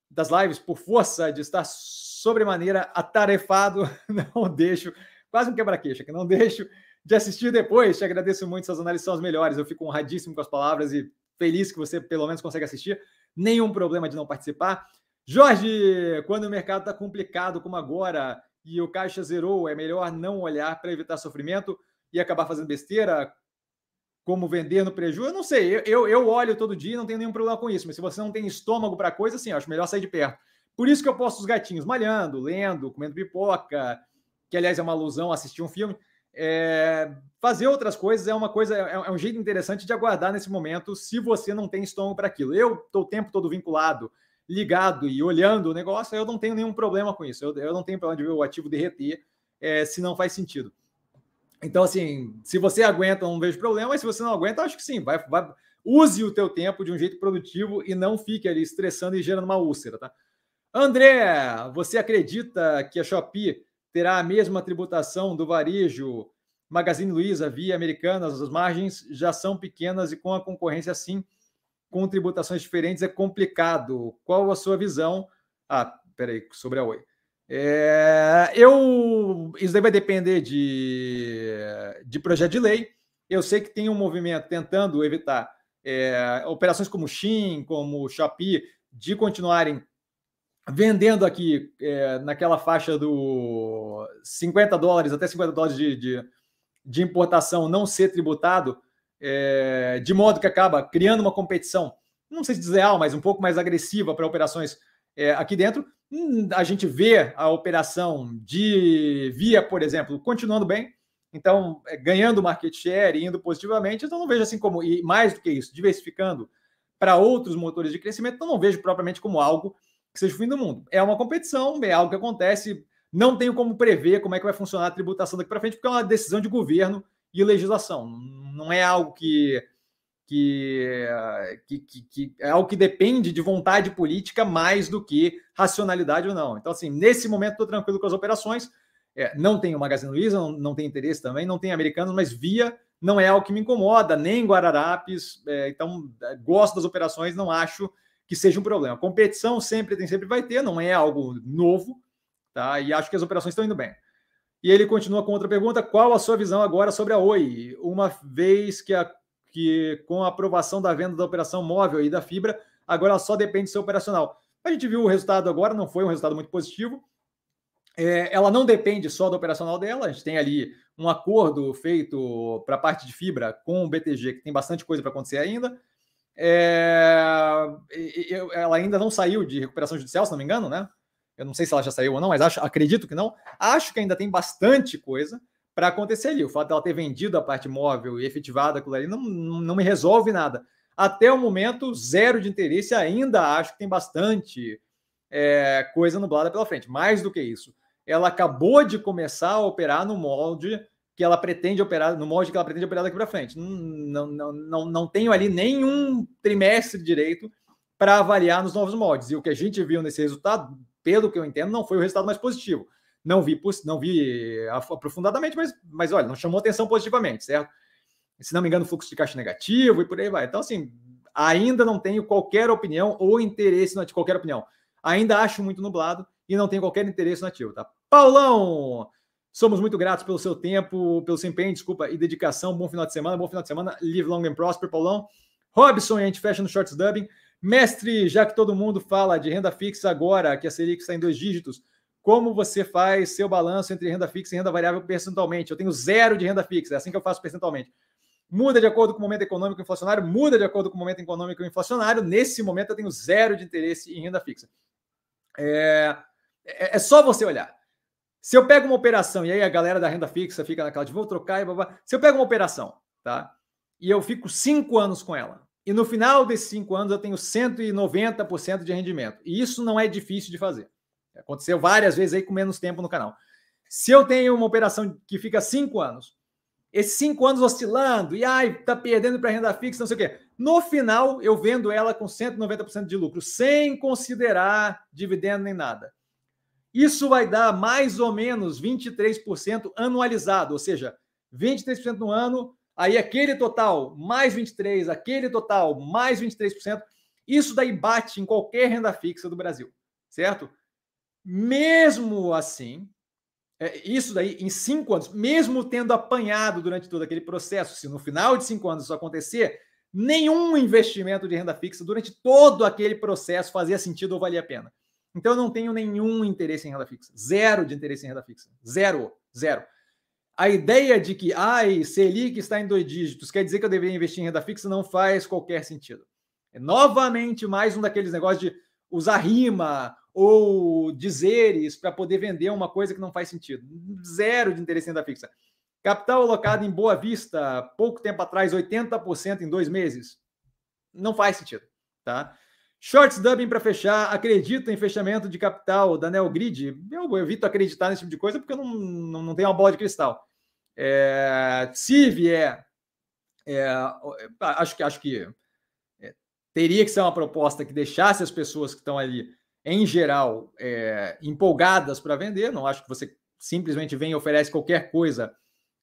das lives por força de estar sobremaneira atarefado, não deixo, quase um quebra-queixa, que não deixo de assistir depois. Te agradeço muito, suas análises são as melhores. Eu fico honradíssimo com as palavras e feliz que você pelo menos consegue assistir. Nenhum problema de não participar. Jorge, quando o mercado está complicado como agora e o caixa zerou, é melhor não olhar para evitar sofrimento e acabar fazendo besteira como vender no prejuízo, eu não sei. Eu, eu olho todo dia e não tenho nenhum problema com isso. Mas se você não tem estômago para coisa, assim, acho melhor sair de perto. Por isso que eu posto os gatinhos malhando, lendo, comendo pipoca, que aliás é uma alusão assistir um filme. É, fazer outras coisas é uma coisa, é, é, um jeito interessante de aguardar nesse momento, se você não tem estômago para aquilo. Eu estou o tempo todo vinculado, ligado e olhando o negócio, eu não tenho nenhum problema com isso. Eu, eu não tenho problema de ver o ativo derreter é, se não faz sentido. Então, assim, se você aguenta, não vejo problema, mas se você não aguenta, acho que sim, vai, vai, use o teu tempo de um jeito produtivo e não fique ali estressando e gerando uma úlcera, tá? André, você acredita que a Shopee terá a mesma tributação do varejo Magazine Luiza via Americanas? As margens já são pequenas e com a concorrência assim, com tributações diferentes, é complicado. Qual a sua visão? Ah, peraí, sobre a Oi. É, eu isso daí vai depender de, de projeto de lei. Eu sei que tem um movimento tentando evitar é, operações como Shin, como Shopee, de continuarem vendendo aqui é, naquela faixa do 50 dólares até 50 dólares de, de, de importação não ser tributado, é, de modo que acaba criando uma competição, não sei se desleal, mas um pouco mais agressiva para operações é, aqui dentro. Hum, a gente vê a operação de Via, por exemplo, continuando bem, então é, ganhando market share e indo positivamente, então não vejo assim como, e mais do que isso, diversificando para outros motores de crescimento, então não vejo propriamente como algo que seja o fim do mundo. É uma competição, é algo que acontece, não tenho como prever como é que vai funcionar a tributação daqui para frente, porque é uma decisão de governo e legislação, não é algo que que, que, que, é algo que depende de vontade política mais do que racionalidade ou não. Então, assim, nesse momento estou tranquilo com as operações. É, não tenho Magazine Luiza, não, não tem interesse também, não tem americanos, mas via não é algo que me incomoda, nem Guararapes. É, então, é, gosto das operações, não acho que seja um problema. Competição sempre tem, sempre vai ter, não é algo novo, tá? E acho que as operações estão indo bem. E ele continua com outra pergunta: qual a sua visão agora sobre a Oi? Uma vez que a que com a aprovação da venda da operação móvel e da fibra, agora só depende do seu operacional. A gente viu o resultado agora, não foi um resultado muito positivo. É, ela não depende só do operacional dela, a gente tem ali um acordo feito para a parte de fibra com o BTG, que tem bastante coisa para acontecer ainda. É, ela ainda não saiu de recuperação judicial, se não me engano, né? Eu não sei se ela já saiu ou não, mas acho, acredito que não. Acho que ainda tem bastante coisa para acontecer ali. O fato dela ter vendido a parte móvel e efetivado aquilo ali não, não me resolve nada. Até o momento, zero de interesse. Ainda acho que tem bastante é, coisa nublada pela frente. Mais do que isso, ela acabou de começar a operar no molde que ela pretende operar, no molde que ela pretende operar daqui para frente. Não, não, não, não tenho ali nenhum trimestre direito para avaliar nos novos moldes. E o que a gente viu nesse resultado, pelo que eu entendo, não foi o resultado mais positivo Não vi, não vi aprofundadamente, mas, mas olha, não chamou atenção positivamente, certo? Se não me engano, fluxo de caixa negativo e por aí vai. Então, assim, ainda não tenho qualquer opinião ou interesse de qualquer opinião. Ainda acho muito nublado e não tenho qualquer interesse no ativo, tá? Paulão, somos muito gratos pelo seu tempo, pelo seu empenho, desculpa, e dedicação. Bom final de semana, bom final de semana. Live long and prosper, Paulão. Robson, a gente fecha no Shorts Dubbing. Mestre, já que todo mundo fala de renda fixa agora, que a Selic está em dois dígitos, como você faz seu balanço entre renda fixa e renda variável percentualmente? Eu tenho zero de renda fixa, é assim que eu faço percentualmente. Muda de acordo com o momento econômico inflacionário, muda de acordo com o momento econômico inflacionário. Nesse momento, eu tenho zero de interesse em renda fixa. É, é, é só você olhar. Se eu pego uma operação, e aí a galera da renda fixa fica naquela de vou trocar e blá, Se eu pego uma operação, tá? E eu fico cinco anos com ela. E no final desses cinco anos eu tenho 190% de rendimento. E isso não é difícil de fazer. Aconteceu várias vezes aí com menos tempo no canal. Se eu tenho uma operação que fica cinco anos, esses cinco anos oscilando, e ai, tá perdendo para renda fixa, não sei o quê. No final, eu vendo ela com 190% de lucro, sem considerar dividendo nem nada. Isso vai dar mais ou menos 23% anualizado, ou seja, 23% no ano, aí aquele total mais 23, aquele total mais 23%. Isso daí bate em qualquer renda fixa do Brasil, certo? Mesmo assim, é, isso daí em cinco anos, mesmo tendo apanhado durante todo aquele processo, se no final de cinco anos isso acontecer, nenhum investimento de renda fixa durante todo aquele processo fazia sentido ou valia a pena. Então eu não tenho nenhum interesse em renda fixa, zero de interesse em renda fixa, zero, zero. A ideia de que, ai, Selic está em dois dígitos, quer dizer que eu deveria investir em renda fixa, não faz qualquer sentido. É novamente mais um daqueles negócios de usar rima ou dizeres para poder vender uma coisa que não faz sentido. Zero de interesse em renda fixa. Capital alocado em Boa Vista, pouco tempo atrás, 80% em dois meses. Não faz sentido, tá? Shorts dubbing para fechar. Acredito em fechamento de capital da Neogrid? Eu evito acreditar nesse tipo de coisa porque eu não, não, não tenho uma bola de cristal. É, se vier, é, acho que acho que é, teria que ser uma proposta que deixasse as pessoas que estão ali em geral, é, empolgadas para vender. Não acho que você simplesmente vem e oferece qualquer coisa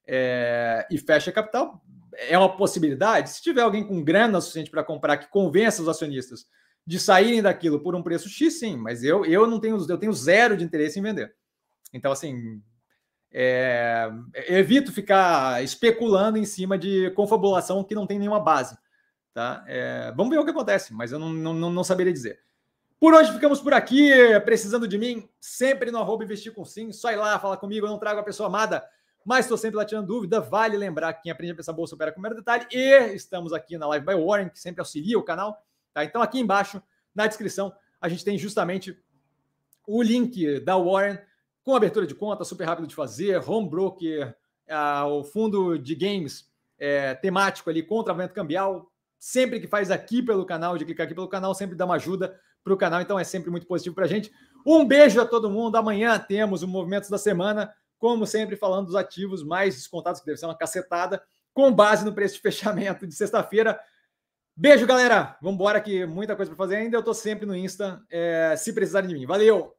é, e fecha capital. É uma possibilidade. Se tiver alguém com grana suficiente para comprar que convença os acionistas de saírem daquilo por um preço X, sim, mas eu, eu não tenho, eu tenho zero de interesse em vender. Então, assim, é, evito ficar especulando em cima de confabulação que não tem nenhuma base. Tá? É, vamos ver o que acontece, mas eu não, não, não saberia dizer. Por hoje ficamos por aqui. Precisando de mim, sempre no arroba investir com sim. Só ir lá, falar comigo. Eu não trago a pessoa amada, mas estou sempre lá tirando dúvida. Vale lembrar que quem aprende a pensar bolsa opera com o primeiro detalhe. E estamos aqui na Live by Warren, que sempre auxilia o canal. Tá? Então, aqui embaixo, na descrição, a gente tem justamente o link da Warren com abertura de conta, super rápido de fazer, home broker, o fundo de games é, temático ali, contravento cambial. Sempre que faz aqui pelo canal, de clicar aqui pelo canal, sempre dá uma ajuda para o canal, então é sempre muito positivo para a gente. Um beijo a todo mundo. Amanhã temos o Movimentos da Semana, como sempre, falando dos ativos mais descontados, que deve ser uma cacetada, com base no preço de fechamento de sexta-feira. Beijo, galera. Vamos embora que muita coisa para fazer ainda. Eu estou sempre no Insta, é, se precisarem de mim. Valeu!